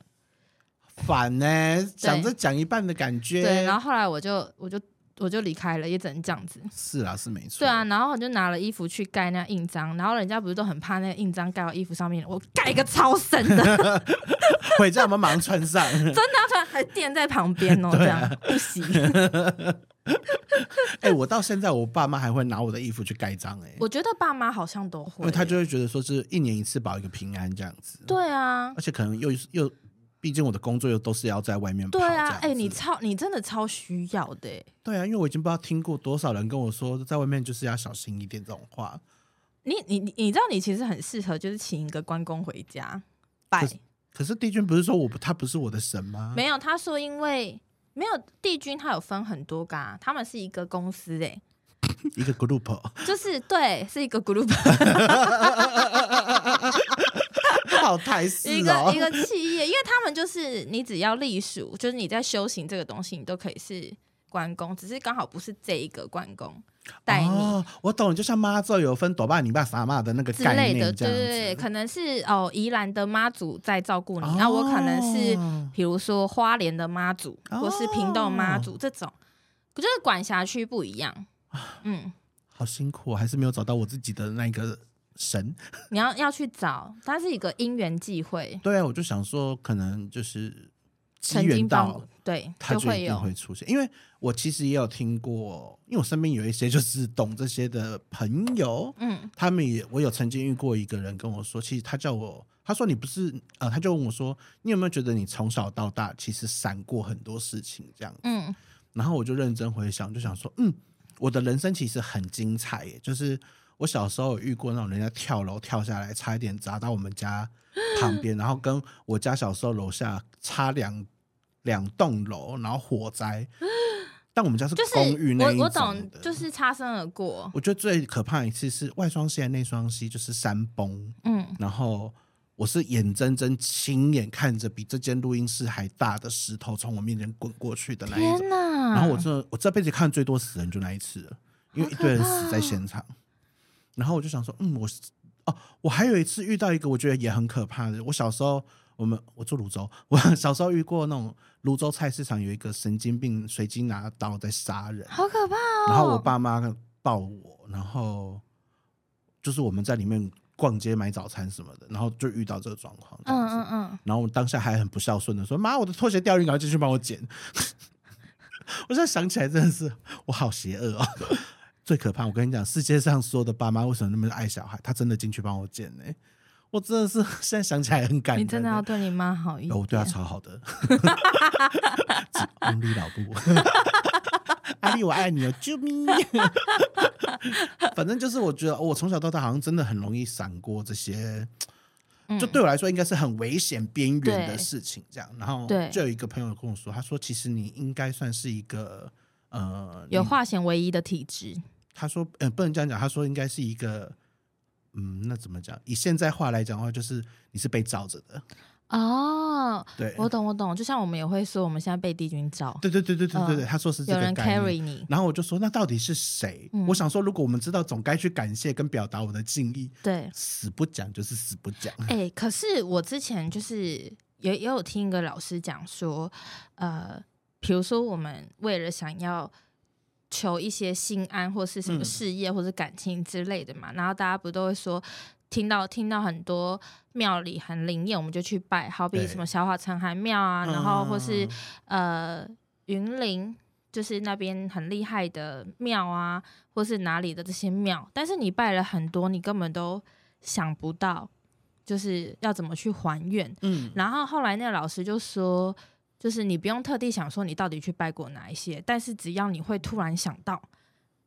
反呢、欸，讲着讲一半的感觉。对，然后后来我就我就我就离开了，也只能这样子。是啊，是没错。对啊，然后我就拿了衣服去盖那印章，然后人家不是都很怕那个印章盖到衣服上面，我盖一个超深的，(laughs) 回家我们马上穿上。真的要穿，还垫在旁边哦，(laughs) 啊、这样不行。(laughs) 哎、欸，我到现在，我爸妈还会拿我的衣服去盖章哎。我觉得爸妈好像都会，因为他就会觉得说是一年一次保一个平安这样子。对啊，而且可能又又，毕竟我的工作又都是要在外面跑。对啊，哎、欸，你超你真的超需要的。对啊，因为我已经不知道听过多少人跟我说，在外面就是要小心一点这种话。你你你，你知道你其实很适合，就是请一个关公回家拜。可是帝君不是说我不他不是我的神吗？没有，他说因为。没有帝君，他有分很多个，他们是一个公司哎，(laughs) 一个 group，就是对，是一个 group，(laughs) 好台式、哦、一个一个企业，因为他们就是你只要隶属，就是你在修行这个东西，你都可以是关公，只是刚好不是这一个关公。带你、哦，我懂，就像妈祖有分朵爸、你爸、傻妈的那个概念这样子，对对对，可能是哦，宜兰的妈祖在照顾你，那、哦、我可能是比如说花莲的妈祖，哦、或是屏东妈祖这种，就是管辖区不一样。嗯，好辛苦，还是没有找到我自己的那个神。(laughs) 你要要去找，它是一个因缘际会。对啊，我就想说，可能就是。机缘到，对，他就一定会出现。因为我其实也有听过，因为我身边有一些就是懂这些的朋友，嗯，他们也，我有曾经遇过一个人跟我说，其实他叫我，他说你不是，呃，他就问我说，你有没有觉得你从小到大其实闪过很多事情这样子？嗯，然后我就认真回想，就想说，嗯，我的人生其实很精彩耶，就是我小时候有遇过那种人家跳楼跳下来，差一点砸到我们家旁边，然后跟我家小时候楼下差两。两栋楼，然后火灾，(laughs) 但我们家是公寓那一种的，就是，我我懂，就是擦身而过。我觉得最可怕一次是外双溪内双溪，就是山崩。嗯，然后我是眼睁睁亲眼看着比这间录音室还大的石头从我面前滚过去的那一种。然后我这我这辈子看最多死人就那一次了，因为一堆人死在现场。然后我就想说，嗯，我哦，我还有一次遇到一个我觉得也很可怕的，我小时候。我们我住泸州，我小时候遇过那种泸州菜市场有一个神经病，随机拿刀在杀人，好可怕哦！然后我爸妈抱我，然后就是我们在里面逛街买早餐什么的，然后就遇到这个状况。嗯嗯嗯。然后我当下还很不孝顺的说：“妈，我的拖鞋掉进，赶快进去帮我捡。(laughs) ”我现在想起来真的是我好邪恶哦！最可怕，我跟你讲，世界上所有的爸妈为什么那么爱小孩？他真的进去帮我捡呢？我真的是 (laughs) 现在想起来很感动。你真的要对你妈好一点。我对她超好的。安利老布，(laughs) 安利我爱你哦，救命！反正就是我觉得，我从小到大好像真的很容易闪过这些，就对我来说应该是很危险边缘的事情。这样，然后就有一个朋友跟我说，他说其实你应该算是一个呃有化险为夷的体质。他说，呃，不能这样讲，他说应该是一个。嗯，那怎么讲？以现在话来讲的话，就是你是被罩着的哦。对，我懂，我懂。就像我们也会说，我们现在被帝君罩。对对对对对对对，呃、他说是。有人 carry 你，然后我就说，那到底是谁？嗯、我想说，如果我们知道，总该去感谢跟表达我的敬意。对，死不讲就是死不讲。哎、欸，可是我之前就是也也有听一个老师讲说，呃，比如说我们为了想要。求一些心安，或是什么事业或者感情之类的嘛，嗯、然后大家不都会说，听到听到很多庙里很灵验，我们就去拜，好比什么小华城海庙啊，然后或是呃云林，就是那边很厉害的庙啊，或是哪里的这些庙，但是你拜了很多，你根本都想不到，就是要怎么去还愿。嗯，然后后来那个老师就说。就是你不用特地想说你到底去拜过哪一些，但是只要你会突然想到，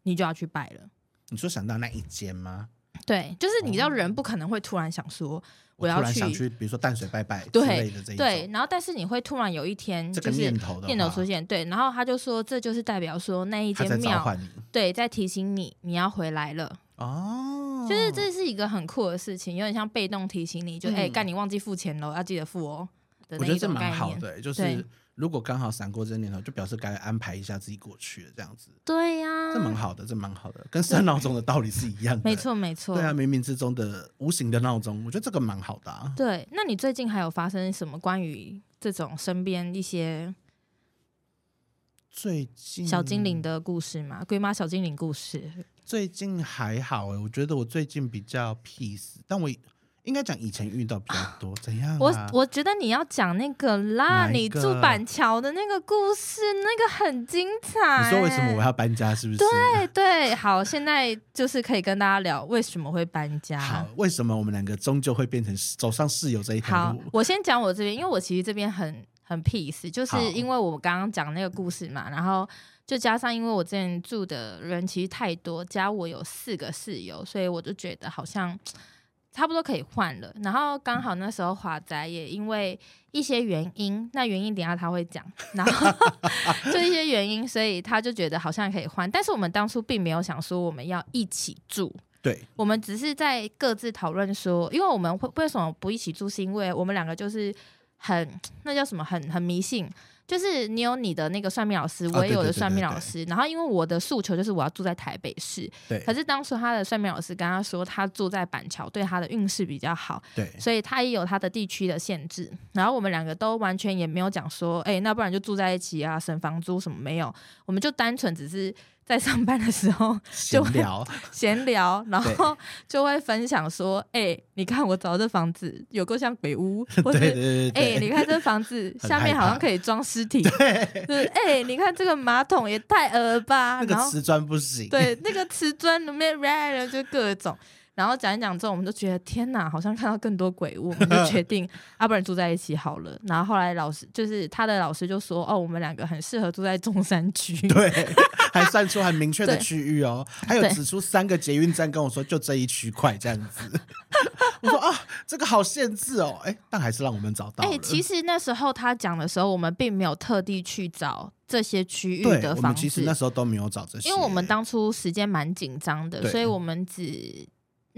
你就要去拜了。你说想到那一间吗？对，就是你知道人不可能会突然想说我要去，想去比如说淡水拜拜之类的这一种。对，然后但是你会突然有一天这个念头的念头出现，对，然后他就说这就是代表说那一间庙对在提醒你你要回来了哦，就是这是一个很酷的事情，有点像被动提醒你，就哎干、嗯欸、你忘记付钱了，要记得付哦。我觉得这蛮好的、欸，就是如果刚好闪过这个念头，就表示该安排一下自己过去了，这样子。对呀、啊，这蛮好的，这蛮好的，跟设闹钟的道理是一样的。没错，没错。对啊，冥冥之中的无形的闹钟，我觉得这个蛮好的、啊。对，那你最近还有发生什么关于这种身边一些最近小精灵的故事吗？龟妈小精灵故事？最近还好哎、欸，我觉得我最近比较 peace，但我。应该讲以前遇到比较多，怎样、啊？我我觉得你要讲那个啦，你住板桥的那个故事，那个很精彩。你说为什么我要搬家？是不是？对对，好，现在就是可以跟大家聊为什么会搬家。好，为什么我们两个终究会变成走上室友这一条路？好，我先讲我这边，因为我其实这边很很 peace，就是因为我刚刚讲那个故事嘛，然后就加上因为我之前住的人其实太多，加我有四个室友，所以我就觉得好像。差不多可以换了，然后刚好那时候华仔也因为一些原因，那原因等下他会讲，然后 (laughs) 就一些原因，所以他就觉得好像可以换，但是我们当初并没有想说我们要一起住，对，我们只是在各自讨论说，因为我们会为什么不一起住，是因为我们两个就是很那叫什么，很很迷信。就是你有你的那个算命老师，我也有的算命老师。然后因为我的诉求就是我要住在台北市，对。可是当初他的算命老师跟他说，他住在板桥对他的运势比较好，对。所以他也有他的地区的限制。然后我们两个都完全也没有讲说，哎、欸，那不然就住在一起啊，省房租什么没有。我们就单纯只是。在上班的时候就聊，(laughs) 闲聊，然后就会分享说：“哎、欸，你看我找这房子有够像鬼屋，(laughs) 或者哎、欸，你看这房子下面好像可以装尸体，(laughs) 对，哎、欸，你看这个马桶也太恶吧，那个瓷砖不行，对，那个瓷砖里面 red 就各种。”然后讲一讲之后，我们就觉得天哪，好像看到更多鬼屋，我们就 (laughs) 决定啊，不然住在一起好了。然后后来老师就是他的老师就说，哦，我们两个很适合住在中山区，对，还算出很明确的区域哦，还有指出三个捷运站，跟我说就这一区块这样子。(laughs) 我说啊，这个好限制哦，哎，但还是让我们找到。哎，其实那时候他讲的时候，我们并没有特地去找这些区域的房子，我们其实那时候都没有找这些，因为我们当初时间蛮紧张的，所以我们只。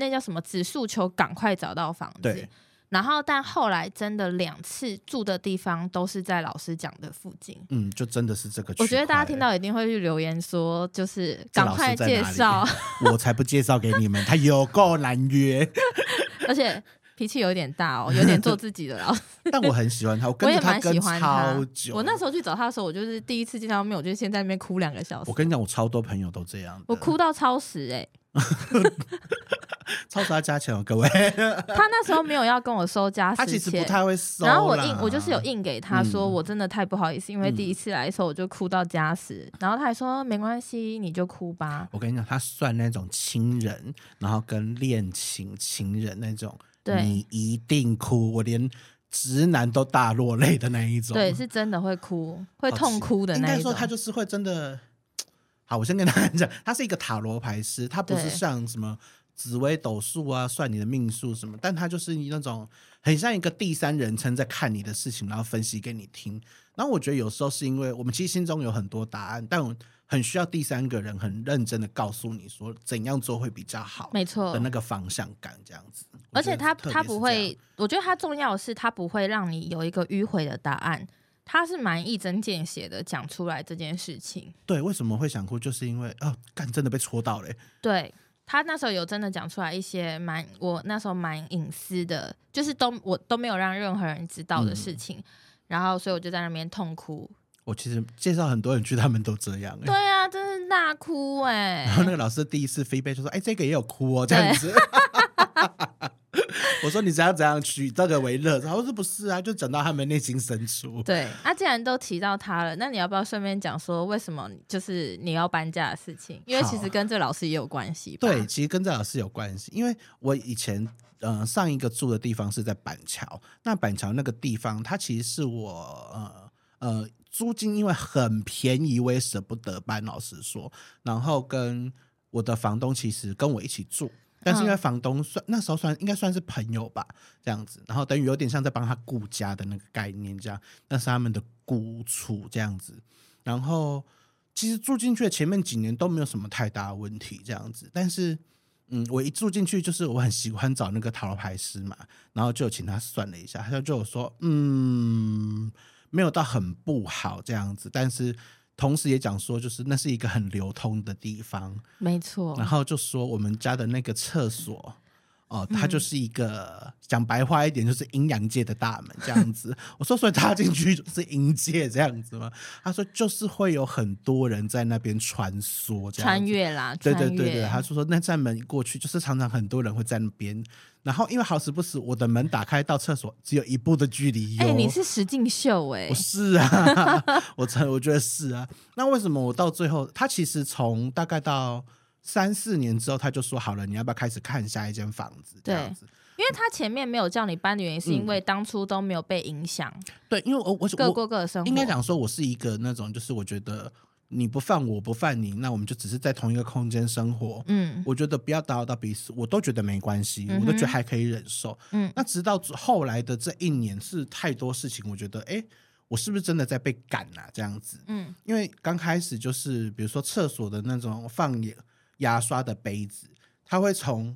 那叫什么？只诉求赶快找到房子。对。然后，但后来真的两次住的地方都是在老师讲的附近。嗯，就真的是这个区。我觉得大家听到一定会去留言说，就是赶快介绍。(laughs) 我才不介绍给你们，他有够难约，(laughs) 而且脾气有点大哦，有点做自己的老师。(laughs) 但我很喜欢他，我，跟他我也蛮喜欢他。久我那时候去找他的时候，我就是第一次见到面，我就先在那边哭两个小时。我跟你讲，我超多朋友都这样，我哭到超时哎、欸。(laughs) 超时要加钱哦，各位。(laughs) 他那时候没有要跟我收加时钱，他其实不太会收。然后我印，我就是有印给他说，我真的太不好意思，嗯、因为第一次来的时候我就哭到加时。嗯、然后他还说没关系，你就哭吧。我跟你讲，他算那种亲人，然后跟恋情情人那种，对你一定哭，我连直男都大落泪的那一种。对，是真的会哭，会痛哭的那一种。应该说他就是会真的。好，我先跟大家 (laughs) 讲，他是一个塔罗牌师，他不是像什么紫微斗数啊，算你的命数什么，但他就是那种很像一个第三人称在看你的事情，然后分析给你听。然后我觉得有时候是因为我们其实心中有很多答案，但我很需要第三个人很认真的告诉你说怎样做会比较好，没错的那个方向感这样子。而且他他不会，我觉得他重要的是他不会让你有一个迂回的答案。他是蛮一针见血的讲出来这件事情。对，为什么会想哭？就是因为啊，干真的被戳到嘞。对，他那时候有真的讲出来一些蛮我那时候蛮隐私的，就是都我都没有让任何人知道的事情。嗯、然后，所以我就在那边痛哭。我其实介绍很多人去，他们都这样。对啊，真是大哭哎。然后那个老师第一次 feedback 就说：“哎，这个也有哭哦，这样子。” (laughs) 我说你只要怎样取这个为乐，然后说不是啊，就讲到他们内心深处。对，啊，既然都提到他了，那你要不要顺便讲说为什么就是你要搬家的事情？因为其实跟这老师也有关系。对，其实跟这老师有关系，因为我以前呃上一个住的地方是在板桥，那板桥那个地方它其实是我呃呃租金因为很便宜，我也舍不得搬，老实说。然后跟我的房东其实跟我一起住。但是因为房东算那时候算应该算是朋友吧，这样子，然后等于有点像在帮他顾家的那个概念，这样，那是他们的孤处这样子。然后其实住进去的前面几年都没有什么太大的问题，这样子。但是，嗯，我一住进去就是我很喜欢找那个塔罗牌师嘛，然后就请他算了一下，他就有说，嗯，没有到很不好这样子，但是。同时也讲说，就是那是一个很流通的地方，没错。然后就说我们家的那个厕所，哦，它就是一个讲、嗯、白话一点，就是阴阳界的大门这样子。(laughs) 我说，所以他进去就是阴界这样子吗？他说，就是会有很多人在那边穿梭，穿越啦。对对对对，他说说那扇门过去，就是常常很多人会在那边。然后因为好死不死，我的门打开到厕所只有一步的距离。哎、欸，你是石敬秀哎、欸？我是啊，(laughs) 我承我觉得是啊。那为什么我到最后，他其实从大概到。三四年之后，他就说好了，你要不要开始看下一间房子？这样子，因为他前面没有叫你搬的原因，是因为当初都没有被影响、嗯。对，因为我我各过各的生活。应该讲说，我是一个那种，就是我觉得你不犯我，不犯你，那我们就只是在同一个空间生活。嗯，我觉得不要打扰到彼此，我都觉得没关系，嗯、我都觉得还可以忍受。嗯，那直到后来的这一年，是太多事情，我觉得，哎、欸，我是不是真的在被赶啊？这样子，嗯，因为刚开始就是比如说厕所的那种放眼。牙刷的杯子，它会从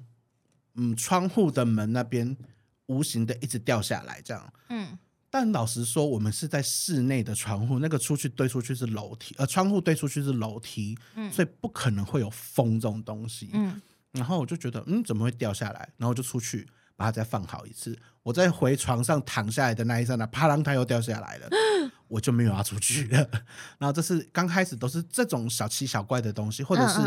嗯窗户的门那边无形的一直掉下来，这样。嗯，但老实说，我们是在室内的窗户，那个出去堆出去是楼梯，呃，窗户堆出去是楼梯，嗯，所以不可能会有风这种东西。嗯，然后我就觉得，嗯，怎么会掉下来？然后就出去把它再放好一次。我在回床上躺下来的那一刹那，啪啷，它又掉下来了。(gasps) 我就没有要出去了，(laughs) 然后这是刚开始都是这种小奇小怪的东西，或者是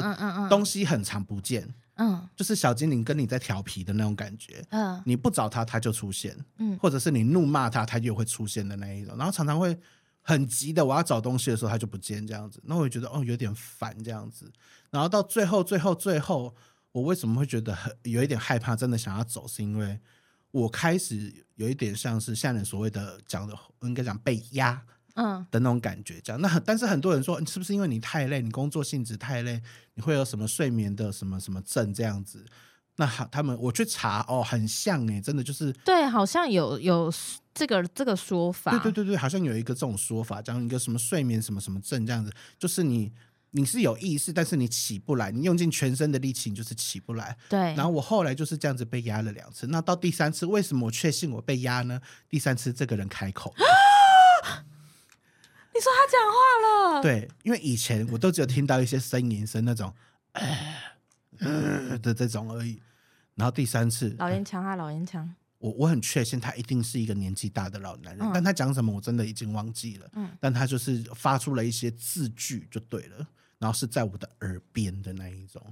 东西很常不见，嗯，就是小精灵跟你在调皮的那种感觉，嗯，你不找它它就出现，嗯，或者是你怒骂它它就会出现的那一种，然后常常会很急的我要找东西的时候它就不见这样子，那我也觉得哦有点烦这样子，然后到最后最后最后我为什么会觉得很有一点害怕，真的想要走，是因为。我开始有一点像是现在所谓的讲的，应该讲被压，嗯的那种感觉。这样，那但是很多人说，是不是因为你太累，你工作性质太累，你会有什么睡眠的什么什么症这样子？那好，他们我去查哦，很像哎，真的就是对，好像有有这个这个说法，对对对对，好像有一个这种说法，讲一个什么睡眠什么什么症这样子，就是你。你是有意识，但是你起不来，你用尽全身的力气，你就是起不来。对。然后我后来就是这样子被压了两次，那到第三次，为什么我确信我被压呢？第三次这个人开口，(gasps) 你说他讲话了？对，因为以前我都只有听到一些呻吟声那种，呃的这种而已。然后第三次，老烟枪啊，老烟枪。我我很确信他一定是一个年纪大的老男人，嗯、但他讲什么我真的已经忘记了。嗯，但他就是发出了一些字句就对了，然后是在我的耳边的那一种。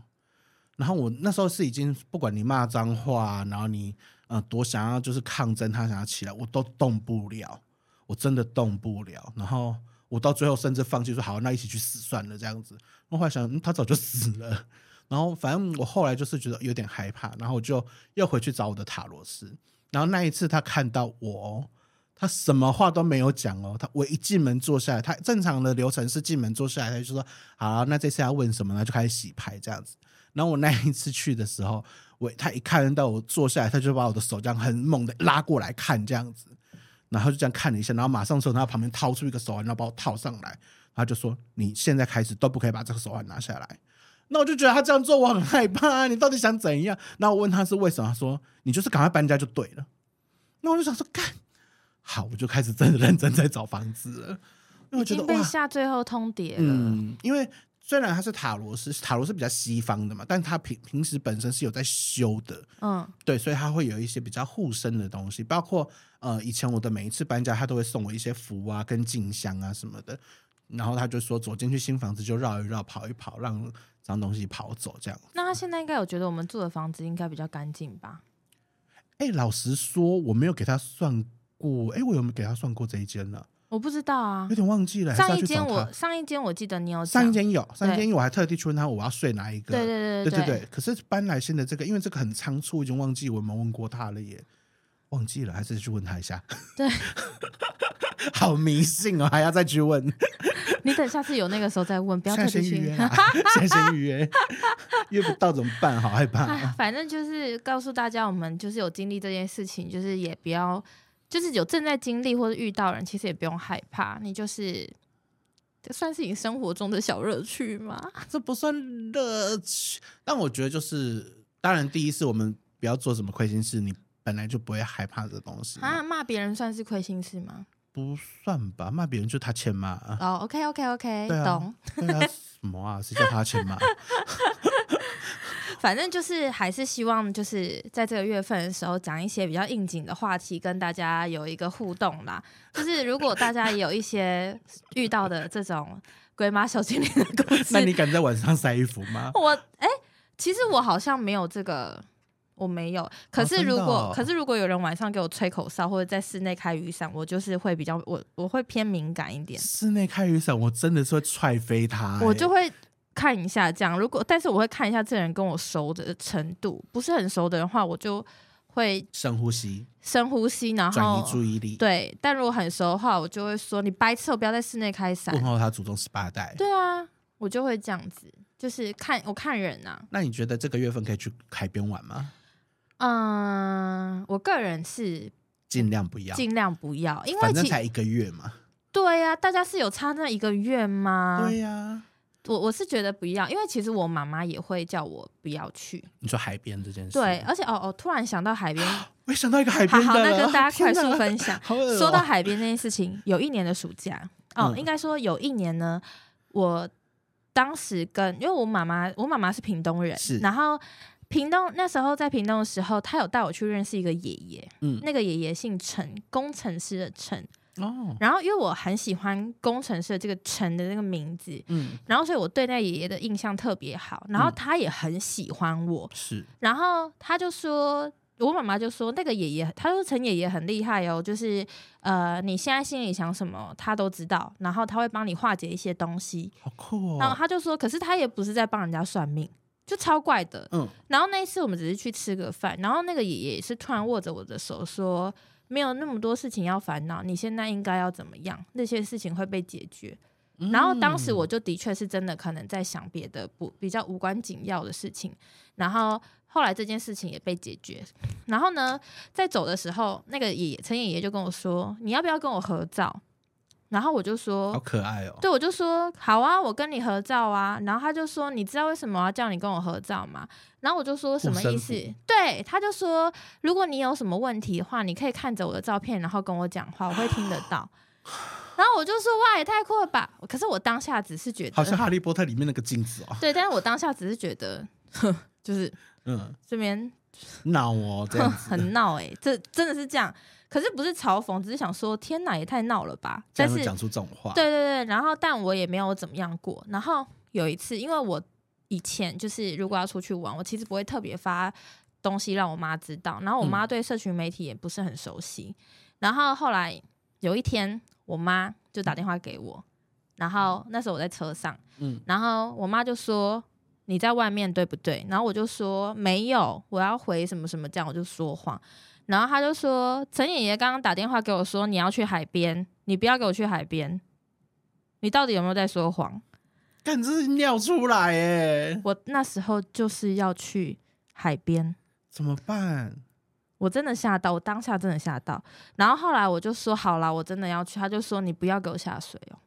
然后我那时候是已经不管你骂脏话，然后你呃多想要就是抗争，他想要起来，我都动不了，我真的动不了。然后我到最后甚至放弃说好，那一起去死算了这样子。我后来想，他早就死了。(laughs) 然后反正我后来就是觉得有点害怕，然后我就又回去找我的塔罗斯。然后那一次他看到我，他什么话都没有讲哦。他我一进门坐下来，他正常的流程是进门坐下来，他就说：“好，那这次要问什么呢？”就开始洗牌这样子。然后我那一次去的时候，我他一看到我坐下来，他就把我的手这样很猛的拉过来看这样子，然后就这样看了一下，然后马上从他旁边掏出一个手环，然后把我套上来，他就说：“你现在开始都不可以把这个手环拿下来。”那我就觉得他这样做我很害怕，你到底想怎样？那我问他是为什么，他说你就是赶快搬家就对了。那我就想说干好，我就开始真的认真在找房子了。因为我觉得被下最后通牒了。嗯，因为虽然他是塔罗是，塔罗是比较西方的嘛，但他平平时本身是有在修的。嗯，对，所以他会有一些比较护身的东西，包括呃，以前我的每一次搬家，他都会送我一些符啊、跟静香啊什么的。然后他就说走进去新房子就绕一绕、跑一跑，让。脏东西跑走，这样。那他现在应该有觉得我们住的房子应该比较干净吧？哎、欸，老实说，我没有给他算过。哎、欸，我有没有给他算过这一间呢？我不知道啊，有点忘记了。上一间我上一间我记得你有上一间有上一间，我还特地去问他我要睡哪一个。对对对对对对对。可是搬来新的这个，因为这个很仓促，已经忘记我有没有问过他了耶，忘记了，还是去问他一下。对，(laughs) 好迷信哦，还要再去问。你等下次有那个时候再问，(laughs) 不要特别去。先先预约，约不到怎么办？好害怕、啊。反正就是告诉大家，我们就是有经历这件事情，就是也不要，就是有正在经历或者遇到人，其实也不用害怕。你就是，这算是你生活中的小乐趣吗？(laughs) 这不算乐趣，但我觉得就是，当然第一是我们不要做什么亏心事，你本来就不会害怕这东西。啊，骂别人算是亏心事吗？不算吧，骂别人就他欠骂啊。哦，OK，OK，OK，懂。(laughs) 对啊，什么啊？谁叫他欠骂？(laughs) 反正就是还是希望就是在这个月份的时候讲一些比较应景的话题，跟大家有一个互动啦。就是如果大家也有一些 (laughs) 遇到的这种鬼马小精灵的故事，(laughs) 那你敢在晚上晒衣服吗？我哎、欸，其实我好像没有这个。我没有，可是如果、哦哦、可是如果有人晚上给我吹口哨或者在室内开雨伞，我就是会比较我我会偏敏感一点。室内开雨伞，我真的是会踹飞他、欸。我就会看一下这样，如果但是我会看一下这人跟我熟的程度，不是很熟的人话，我就会深呼吸，深呼吸，然后转移注意力。对，但如果很熟的话，我就会说你白痴，我不要在室内开伞。问候他祖宗十八代。对啊，我就会这样子，就是看我看人啊。那你觉得这个月份可以去海边玩吗？嗯，我个人是尽量不要，尽量不要，因为反正才一个月嘛。对呀、啊，大家是有差那一个月吗？对呀、啊，我我是觉得不要，因为其实我妈妈也会叫我不要去。你说海边这件事，对，而且哦哦，突然想到海边，(gasps) 我也想到一个海边，好，好，那跟大家 (laughs) 快速分享。(laughs) 哦、说到海边那件事情，有一年的暑假 (laughs) 哦，嗯、应该说有一年呢，我当时跟因为我妈妈，我妈妈是屏东人，是然后。屏东那时候在屏东的时候，她有带我去认识一个爷爷，嗯，那个爷爷姓陈，工程师的陈，哦，然后因为我很喜欢工程师的这个陈的那个名字，嗯，然后所以我对那爷爷的印象特别好，然后他也很喜欢我，是、嗯，然后他就说，我妈妈就说那个爷爷，他说陈爷爷很厉害哦，就是呃，你现在心里想什么，他都知道，然后他会帮你化解一些东西，好酷哦，然后他就说，可是他也不是在帮人家算命。就超怪的，嗯，然后那一次我们只是去吃个饭，然后那个爷爷也是突然握着我的手说：“没有那么多事情要烦恼，你现在应该要怎么样？那些事情会被解决。”然后当时我就的确是真的可能在想别的不比较无关紧要的事情，然后后来这件事情也被解决。然后呢，在走的时候，那个爷爷陈爷爷就跟我说：“你要不要跟我合照？”然后我就说，好可爱哦。对，我就说好啊，我跟你合照啊。然后他就说，你知道为什么我要叫你跟我合照吗？然后我就说什么意思？对，他就说，如果你有什么问题的话，你可以看着我的照片，然后跟我讲话，我会听得到。然后我就说，哇，也太酷了吧！可是我当下只是觉得，好像哈利波特里面那个镜子哦。对，但是我当下只是觉得，就是嗯，这边闹哦，这样很闹哎、欸，这真的是这样。可是不是嘲讽，只是想说天哪，也太闹了吧！但是讲出这种话，对对对，然后但我也没有怎么样过。然后有一次，因为我以前就是如果要出去玩，我其实不会特别发东西让我妈知道。然后我妈对社群媒体也不是很熟悉。嗯、然后后来有一天，我妈就打电话给我，然后那时候我在车上，嗯，然后我妈就说你在外面对不对？然后我就说没有，我要回什么什么这样，我就说谎。然后他就说：“陈爷爷刚刚打电话给我说你要去海边，你不要给我去海边，你到底有没有在说谎？”干，这是尿出来耶！我那时候就是要去海边，怎么办？我真的吓到，我当下真的吓到。然后后来我就说：“好啦，我真的要去。”他就说：“你不要给我下水哦。”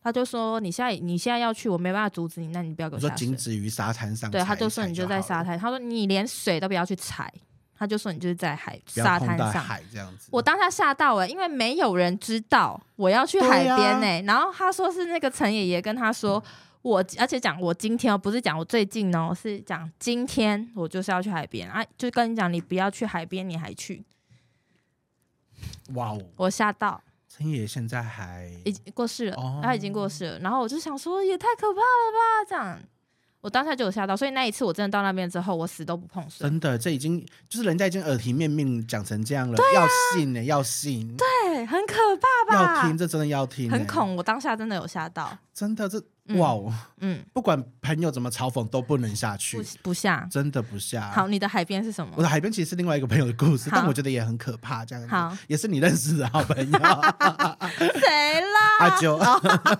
他就说：“你现在你现在要去，我没办法阻止你，那你不要给我下水。”说仅止于沙滩上。对，他就说：“你就在沙滩。”他说：“你连水都不要去踩。”他就说：“你就是在海沙滩上，海这样子。”我当下吓到了，因为没有人知道我要去海边呢、欸。啊、然后他说是那个陈爷爷跟他说我，而且讲我今天哦，不是讲我最近哦，是讲今天我就是要去海边啊，就跟你讲，你不要去海边，你还去。哇哦！我吓到。陈爷爷现在还已经过世了，哦、他已经过世了。然后我就想说，也太可怕了吧，这样。我当下就有吓到，所以那一次我真的到那边之后，我死都不碰水。真的，这已经就是人家已经耳提面命讲成这样了，啊、要信呢、欸，要信。对，很可怕吧？要听，这真的要听、欸。很恐，我当下真的有吓到。真的这。哇哦，嗯，不管朋友怎么嘲讽都不能下去，不不下，真的不下。好，你的海边是什么？我的海边其实是另外一个朋友的故事，但我觉得也很可怕，这样子。好，也是你认识的好朋友。(laughs) 谁啦？阿啾，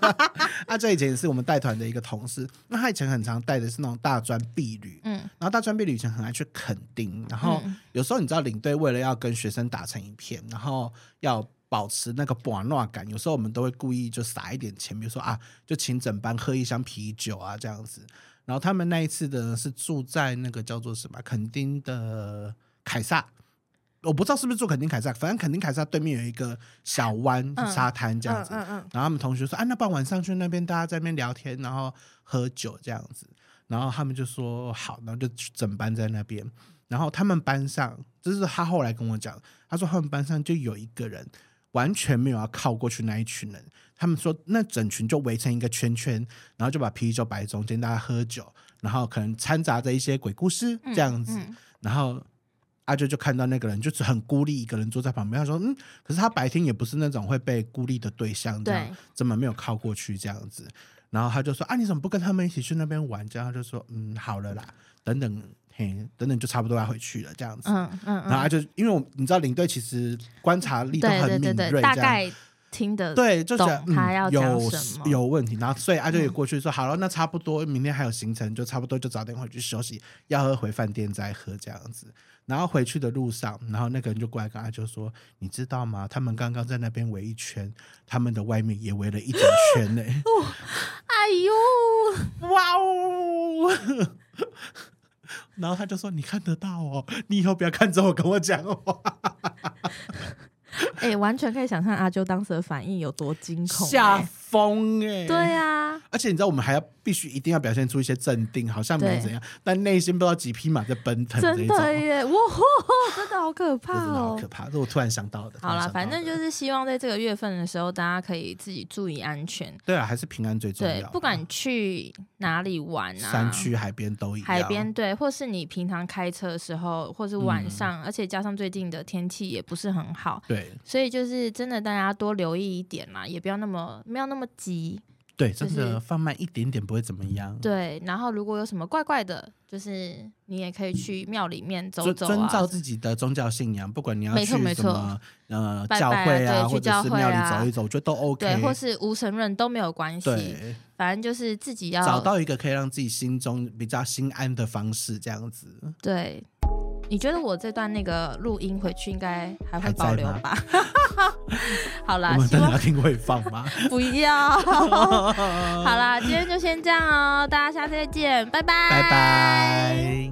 (laughs) 阿啾以前也是我们带团的一个同事，那他以前很常带的是那种大专毕旅，嗯，然后大专毕旅以前很爱去垦丁，然后有时候你知道领队为了要跟学生打成一片，然后要。保持那个玩闹感，有时候我们都会故意就撒一点钱，比如说啊，就请整班喝一箱啤酒啊这样子。然后他们那一次的是住在那个叫做什么垦丁的凯撒，我不知道是不是住垦丁凯撒，反正垦丁凯撒对面有一个小湾沙滩这样子。嗯嗯嗯嗯、然后他们同学说啊，那不然晚上去那边，大家在那边聊天，然后喝酒这样子。然后他们就说好，然后就整班在那边。然后他们班上，这是他后来跟我讲，他说他们班上就有一个人完全没有要靠过去那一群人。他们说那整群就围成一个圈圈，然后就把啤酒摆中间，大家喝酒，然后可能掺杂着一些鬼故事这样子。嗯嗯、然后阿啾就看到那个人就是很孤立，一个人坐在旁边。他说：“嗯，可是他白天也不是那种会被孤立的对象，这样怎么没有靠过去这样子？”然后他就说：“啊，你怎么不跟他们一起去那边玩？”这样他就说：“嗯，好了啦，等等。”嘿，等等就差不多要回去了，这样子。嗯嗯，然后他就因为我你知道领队其实观察力都很敏锐，大概听得对，就是他要有有问题，然后所以阿就也过去说好了，那差不多明天还有行程，就差不多就早点回去休息，要喝回饭店再喝这样子。然后回去的路上，然后那个人就过来跟阿就说：“你知道吗？他们刚刚在那边围一圈，他们的外面也围了一整圈呢。(laughs) ”哎呦，哇哦！然后他就说：“你看得到哦，你以后不要看着我跟我讲话。”哎、欸，完全可以想象阿啾当时的反应有多惊恐、欸，吓疯哎！对呀、啊，而且你知道，我们还要必须一定要表现出一些镇定，好像没怎样，但内心不知道几匹马在奔腾。真的耶！哇，(laughs) 真的好可怕哦，真的好可怕！这我突然想到的。好了，反正就是希望在这个月份的时候，大家可以自己注意安全。对啊，还是平安最重要。对，不管去哪里玩啊，山区、海边都一样。海边对，或是你平常开车的时候，或是晚上，嗯、而且加上最近的天气也不是很好。对，所以就是真的，大家多留意一点嘛，也不要那么没有那么急。对，真的放慢一点点不会怎么样。对，然后如果有什么怪怪的，就是你也可以去庙里面走走啊，遵照自己的宗教信仰，不管你要去什么，没错没错，呃，教会啊，或者是庙里走一走，我觉得都 OK。对，或是无神论都没有关系。对，反正就是自己要找到一个可以让自己心中比较心安的方式，这样子。对。你觉得我这段那个录音回去应该还会保留吧？(laughs) 好啦希望会放吗？(laughs) 不要。(laughs) 好啦今天就先这样哦大家下次再见拜拜。拜拜。